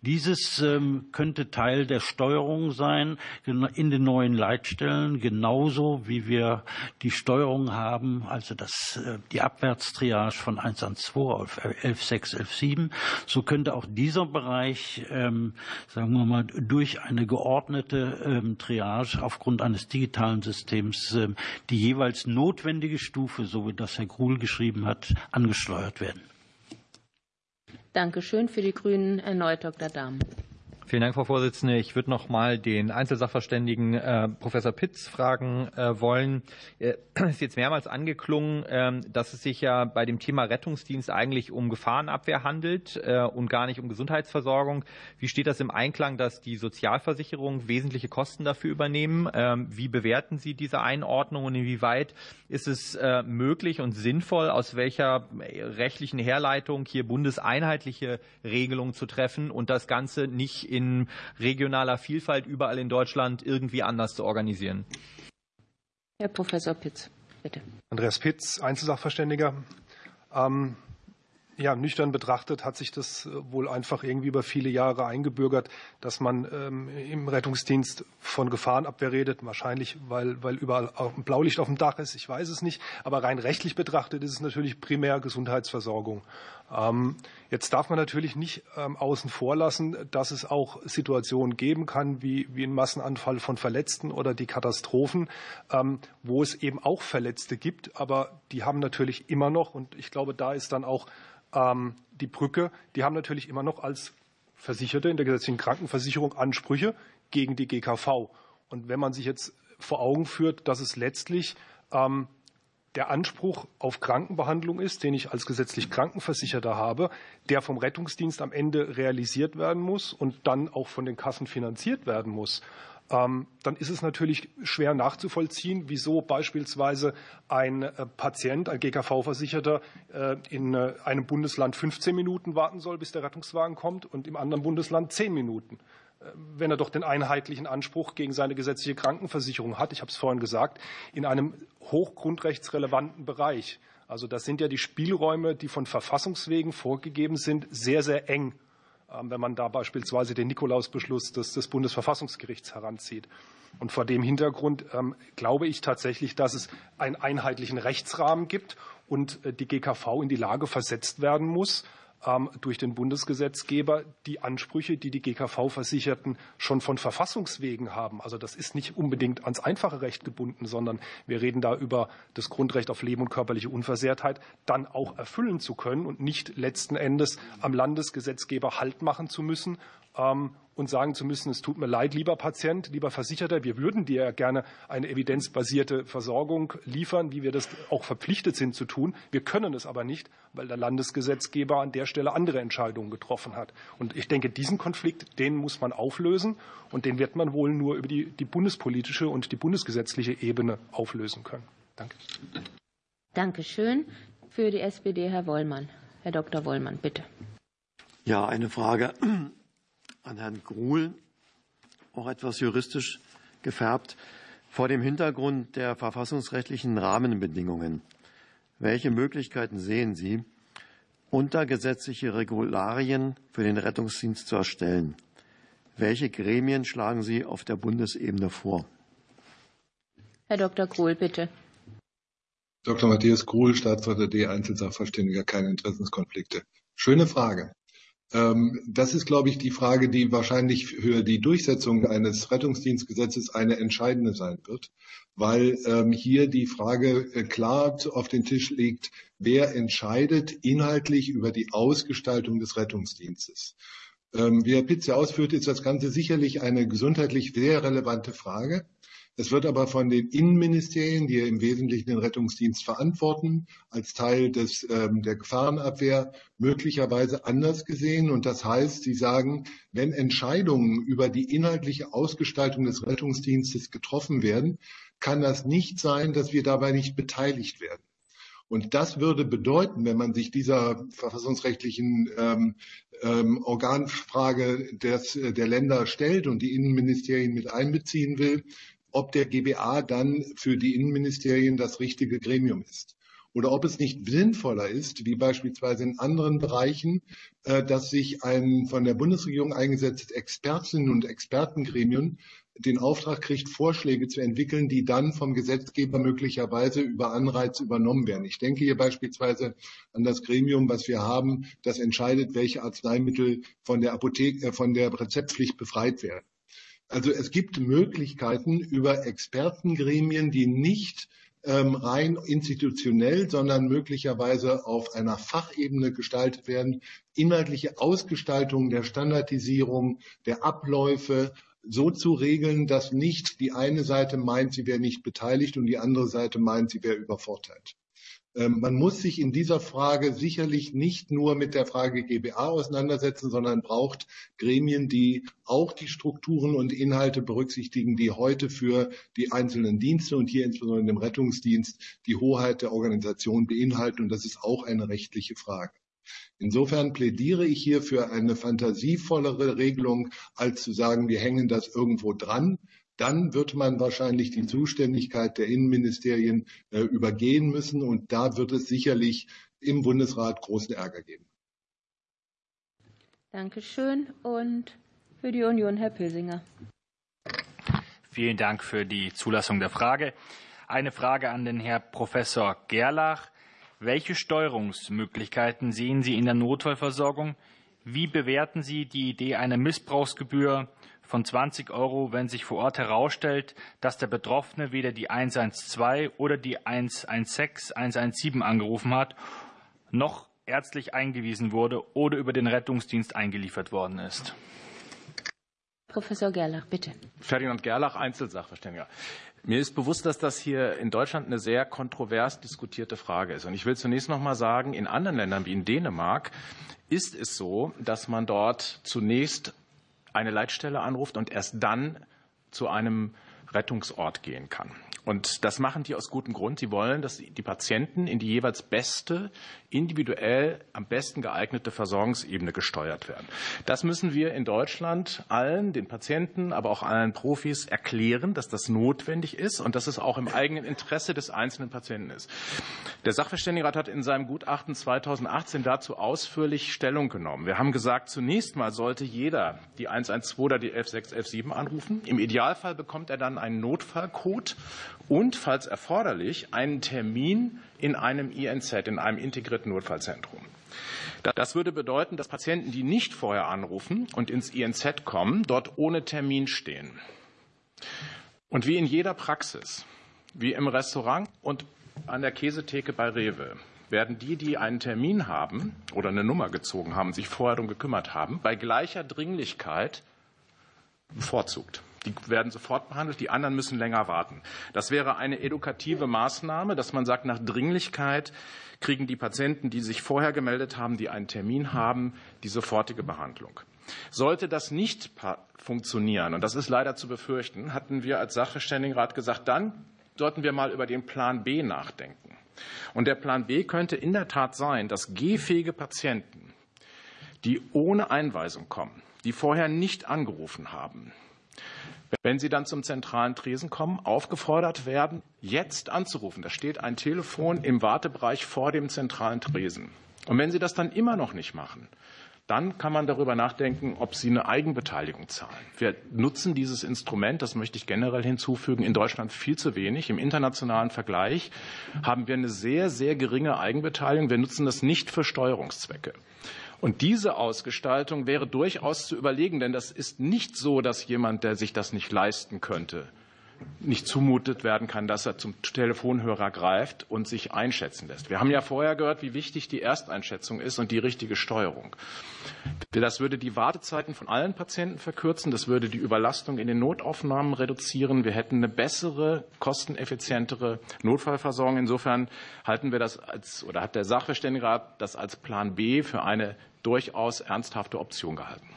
Dieses ähm, könnte Teil der Steuerung sein in den neuen Leitstellen, genauso wie wir die Steuerung haben, also das, äh, die Abwärtstriage von 112 auf 11.6, 11.7. So könnte auch dieser Bereich ähm, sagen wir mal, durch eine geordnete ähm, Triage aufgrund eines digitalen Systems ähm, die jeweils notwendige Stufe, so wie das Herr Gruhl geschrieben hat, angesteuert werden. Dankeschön. Für die Grünen erneut Dr. Dahm. Vielen Dank, Frau Vorsitzende. Ich würde noch mal den Einzelsachverständigen äh, Professor Pitz fragen äh, wollen. Es ist jetzt mehrmals angeklungen, äh, dass es sich ja bei dem Thema Rettungsdienst eigentlich um Gefahrenabwehr handelt äh, und gar nicht um Gesundheitsversorgung. Wie steht das im Einklang, dass die Sozialversicherungen wesentliche Kosten dafür übernehmen? Ähm, wie bewerten Sie diese Einordnung und inwieweit ist es möglich und sinnvoll, aus welcher rechtlichen Herleitung hier bundeseinheitliche Regelungen zu treffen und das Ganze nicht in in regionaler Vielfalt überall in Deutschland irgendwie anders zu organisieren. Herr Professor Pitz, bitte. Andreas Pitz, Einzelsachverständiger. Ähm, ja, nüchtern betrachtet hat sich das äh, wohl einfach irgendwie über viele Jahre eingebürgert, dass man ähm, im Rettungsdienst von Gefahrenabwehr redet. Wahrscheinlich, weil, weil überall ein Blaulicht auf dem Dach ist. Ich weiß es nicht. Aber rein rechtlich betrachtet ist es natürlich primär Gesundheitsversorgung. Ähm, jetzt darf man natürlich nicht ähm, außen vor lassen, dass es auch Situationen geben kann, wie, wie ein Massenanfall von Verletzten oder die Katastrophen, ähm, wo es eben auch Verletzte gibt. Aber die haben natürlich immer noch, und ich glaube, da ist dann auch die Brücke, die haben natürlich immer noch als Versicherte in der gesetzlichen Krankenversicherung Ansprüche gegen die GKV. Und wenn man sich jetzt vor Augen führt, dass es letztlich der Anspruch auf Krankenbehandlung ist, den ich als gesetzlich Krankenversicherter habe, der vom Rettungsdienst am Ende realisiert werden muss und dann auch von den Kassen finanziert werden muss, ähm, dann ist es natürlich schwer nachzuvollziehen, wieso beispielsweise ein äh, Patient, ein GKV-Versicherter äh, in äh, einem Bundesland 15 Minuten warten soll, bis der Rettungswagen kommt und im anderen Bundesland 10 Minuten wenn er doch den einheitlichen Anspruch gegen seine gesetzliche Krankenversicherung hat, ich habe es vorhin gesagt, in einem hochgrundrechtsrelevanten Bereich. Also das sind ja die Spielräume, die von Verfassungswegen vorgegeben sind, sehr, sehr eng. Ähm, wenn man da beispielsweise den Nikolausbeschluss des, des Bundesverfassungsgerichts heranzieht. Und vor dem Hintergrund ähm, glaube ich tatsächlich, dass es einen einheitlichen Rechtsrahmen gibt und äh, die GKV in die Lage versetzt werden muss, durch den Bundesgesetzgeber die Ansprüche, die die GKV-Versicherten schon von Verfassungswegen haben. Also das ist nicht unbedingt ans einfache Recht gebunden, sondern wir reden da über das Grundrecht auf Leben und körperliche Unversehrtheit, dann auch erfüllen zu können und nicht letzten Endes am Landesgesetzgeber Halt machen zu müssen ähm, und sagen zu müssen, es tut mir leid, lieber Patient, lieber Versicherter, wir würden dir gerne eine evidenzbasierte Versorgung liefern, wie wir das auch verpflichtet sind zu tun. Wir können es aber nicht, weil der Landesgesetzgeber an der Stelle andere Entscheidungen getroffen hat. Und ich denke, diesen Konflikt, den muss man auflösen und den wird man wohl nur über die, die bundespolitische und die bundesgesetzliche Ebene auflösen können. Danke. Dankeschön. Für die SPD Herr Wollmann. Herr Dr. Wollmann, bitte. Ja, eine Frage an Herrn Gruhl, auch etwas juristisch gefärbt. Vor dem Hintergrund der verfassungsrechtlichen Rahmenbedingungen, welche Möglichkeiten sehen Sie, untergesetzliche Regularien für den Rettungsdienst zu erstellen? Welche Gremien schlagen Sie auf der Bundesebene vor? Herr Dr. Gruhl, bitte. Dr. Matthias Gruhl, Staatsrat D, Einzelsachverständiger, keine Interessenskonflikte. Schöne Frage. Ähm, das ist, glaube ich, die Frage, die wahrscheinlich für die Durchsetzung eines Rettungsdienstgesetzes eine entscheidende sein wird, weil ähm, hier die Frage äh, klar auf den Tisch liegt, wer entscheidet inhaltlich über die Ausgestaltung des Rettungsdienstes. Ähm, wie Herr Pitze ausführt, ist das Ganze sicherlich eine gesundheitlich sehr relevante Frage. Es wird aber von den Innenministerien, die ja im Wesentlichen den Rettungsdienst verantworten, als Teil des, ähm, der Gefahrenabwehr möglicherweise anders gesehen. Und das heißt, sie sagen, wenn Entscheidungen über die inhaltliche Ausgestaltung des Rettungsdienstes getroffen werden, kann das nicht sein, dass wir dabei nicht beteiligt werden. Und das würde bedeuten, wenn man sich dieser verfassungsrechtlichen ähm, ähm, Organfrage des, der Länder stellt und die Innenministerien mit einbeziehen will, ob der GBA dann für die Innenministerien das richtige Gremium ist oder ob es nicht sinnvoller ist, wie beispielsweise in anderen Bereichen, äh, dass sich ein von der Bundesregierung eingesetztes Expertinnen- und Expertengremium den Auftrag kriegt, Vorschläge zu entwickeln, die dann vom Gesetzgeber möglicherweise über Anreize übernommen werden. Ich denke hier beispielsweise an das Gremium, was wir haben, das entscheidet, welche Arzneimittel von der Apotheke, äh, von der Rezeptpflicht befreit werden. Also es gibt Möglichkeiten über Expertengremien, die nicht ähm, rein institutionell, sondern möglicherweise auf einer Fachebene gestaltet werden, inhaltliche Ausgestaltung der Standardisierung der Abläufe so zu regeln, dass nicht die eine Seite meint, sie wäre nicht beteiligt und die andere Seite meint, sie wäre übervorteilt. Ähm, man muss sich in dieser Frage sicherlich nicht nur mit der Frage GBA auseinandersetzen, sondern braucht Gremien, die auch die Strukturen und Inhalte berücksichtigen, die heute für die einzelnen Dienste und hier insbesondere dem Rettungsdienst die Hoheit der Organisation beinhalten. Und das ist auch eine rechtliche Frage. Insofern plädiere ich hier für eine fantasievollere Regelung, als zu sagen, wir hängen das irgendwo dran dann wird man wahrscheinlich die Zuständigkeit der Innenministerien äh, übergehen müssen. Und da wird es sicherlich im Bundesrat großen Ärger geben. Dankeschön. Und für die Union Herr Pösinger. Vielen Dank für die Zulassung der Frage. Eine Frage an den Herrn Professor Gerlach. Welche Steuerungsmöglichkeiten sehen Sie in der Notfallversorgung? Wie bewerten Sie die Idee einer Missbrauchsgebühr von 20 Euro, wenn sich vor Ort herausstellt, dass der Betroffene weder die 112 oder die 116, 117 angerufen hat, noch ärztlich eingewiesen wurde oder über den Rettungsdienst eingeliefert worden ist. Professor Gerlach, bitte. Ferdinand Gerlach, Einzelsachverständiger. Mir ist bewusst, dass das hier in Deutschland eine sehr kontrovers diskutierte Frage ist. Und ich will zunächst noch mal sagen, in anderen Ländern wie in Dänemark ist es so, dass man dort zunächst eine Leitstelle anruft und erst dann zu einem Rettungsort gehen kann. Und das machen die aus gutem Grund. Sie wollen, dass die Patienten in die jeweils beste, individuell am besten geeignete Versorgungsebene gesteuert werden. Das müssen wir in Deutschland allen, den Patienten, aber auch allen Profis erklären, dass das notwendig ist und dass es auch im eigenen Interesse des einzelnen Patienten ist. Der Sachverständigenrat hat in seinem Gutachten 2018 dazu ausführlich Stellung genommen. Wir haben gesagt, zunächst mal sollte jeder die 112 oder die 116, anrufen. Im Idealfall bekommt er dann einen Notfallcode und, falls erforderlich, einen Termin in einem INZ, in einem integrierten Notfallzentrum. Das würde bedeuten, dass Patienten, die nicht vorher anrufen und ins INZ kommen, dort ohne Termin stehen. Und wie in jeder Praxis, wie im Restaurant und an der Käsetheke bei Rewe, werden die, die einen Termin haben oder eine Nummer gezogen haben, sich vorher darum gekümmert haben, bei gleicher Dringlichkeit bevorzugt. Die werden sofort behandelt, die anderen müssen länger warten. Das wäre eine edukative Maßnahme, dass man sagt, nach Dringlichkeit kriegen die Patienten, die sich vorher gemeldet haben, die einen Termin haben, die sofortige Behandlung. Sollte das nicht funktionieren, und das ist leider zu befürchten, hatten wir als Sachverständigenrat gesagt, dann sollten wir mal über den Plan B nachdenken. Und der Plan B könnte in der Tat sein, dass gehfähige Patienten, die ohne Einweisung kommen, die vorher nicht angerufen haben, wenn Sie dann zum zentralen Tresen kommen, aufgefordert werden, jetzt anzurufen. Da steht ein Telefon im Wartebereich vor dem zentralen Tresen. Und wenn Sie das dann immer noch nicht machen, dann kann man darüber nachdenken, ob Sie eine Eigenbeteiligung zahlen. Wir nutzen dieses Instrument, das möchte ich generell hinzufügen, in Deutschland viel zu wenig. Im internationalen Vergleich haben wir eine sehr, sehr geringe Eigenbeteiligung. Wir nutzen das nicht für Steuerungszwecke. Und diese Ausgestaltung wäre durchaus zu überlegen, denn das ist nicht so, dass jemand, der sich das nicht leisten könnte, nicht zumutet werden kann, dass er zum Telefonhörer greift und sich einschätzen lässt. Wir haben ja vorher gehört, wie wichtig die Ersteinschätzung ist und die richtige Steuerung. Das würde die Wartezeiten von allen Patienten verkürzen. Das würde die Überlastung in den Notaufnahmen reduzieren. Wir hätten eine bessere, kosteneffizientere Notfallversorgung. Insofern halten wir das als, oder hat der Sachverständigenrat das als Plan B für eine durchaus ernsthafte Option gehalten.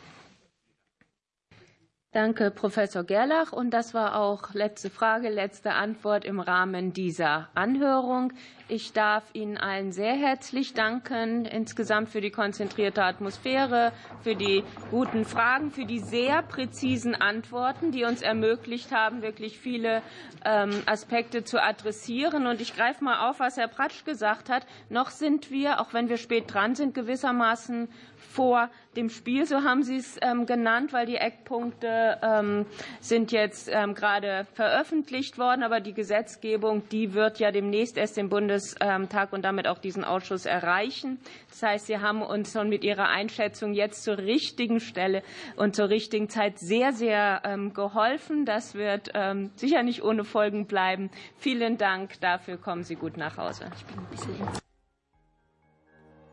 Danke, Professor Gerlach. Und das war auch letzte Frage, letzte Antwort im Rahmen dieser Anhörung. Ich darf Ihnen allen sehr herzlich danken, insgesamt für die konzentrierte Atmosphäre, für die guten Fragen, für die sehr präzisen Antworten, die uns ermöglicht haben, wirklich viele ähm, Aspekte zu adressieren. Und ich greife mal auf, was Herr Pratsch gesagt hat. Noch sind wir, auch wenn wir spät dran sind, gewissermaßen vor dem Spiel, so haben Sie es ähm, genannt, weil die Eckpunkte ähm, sind jetzt gerade veröffentlicht worden, aber die Gesetzgebung, die wird ja demnächst erst im Bundes Bundestag und damit auch diesen Ausschuss erreichen. Das heißt, Sie haben uns schon mit Ihrer Einschätzung jetzt zur richtigen Stelle und zur richtigen Zeit sehr, sehr ähm, geholfen. Das wird ähm, sicher nicht ohne Folgen bleiben. Vielen Dank. Dafür kommen Sie gut nach Hause.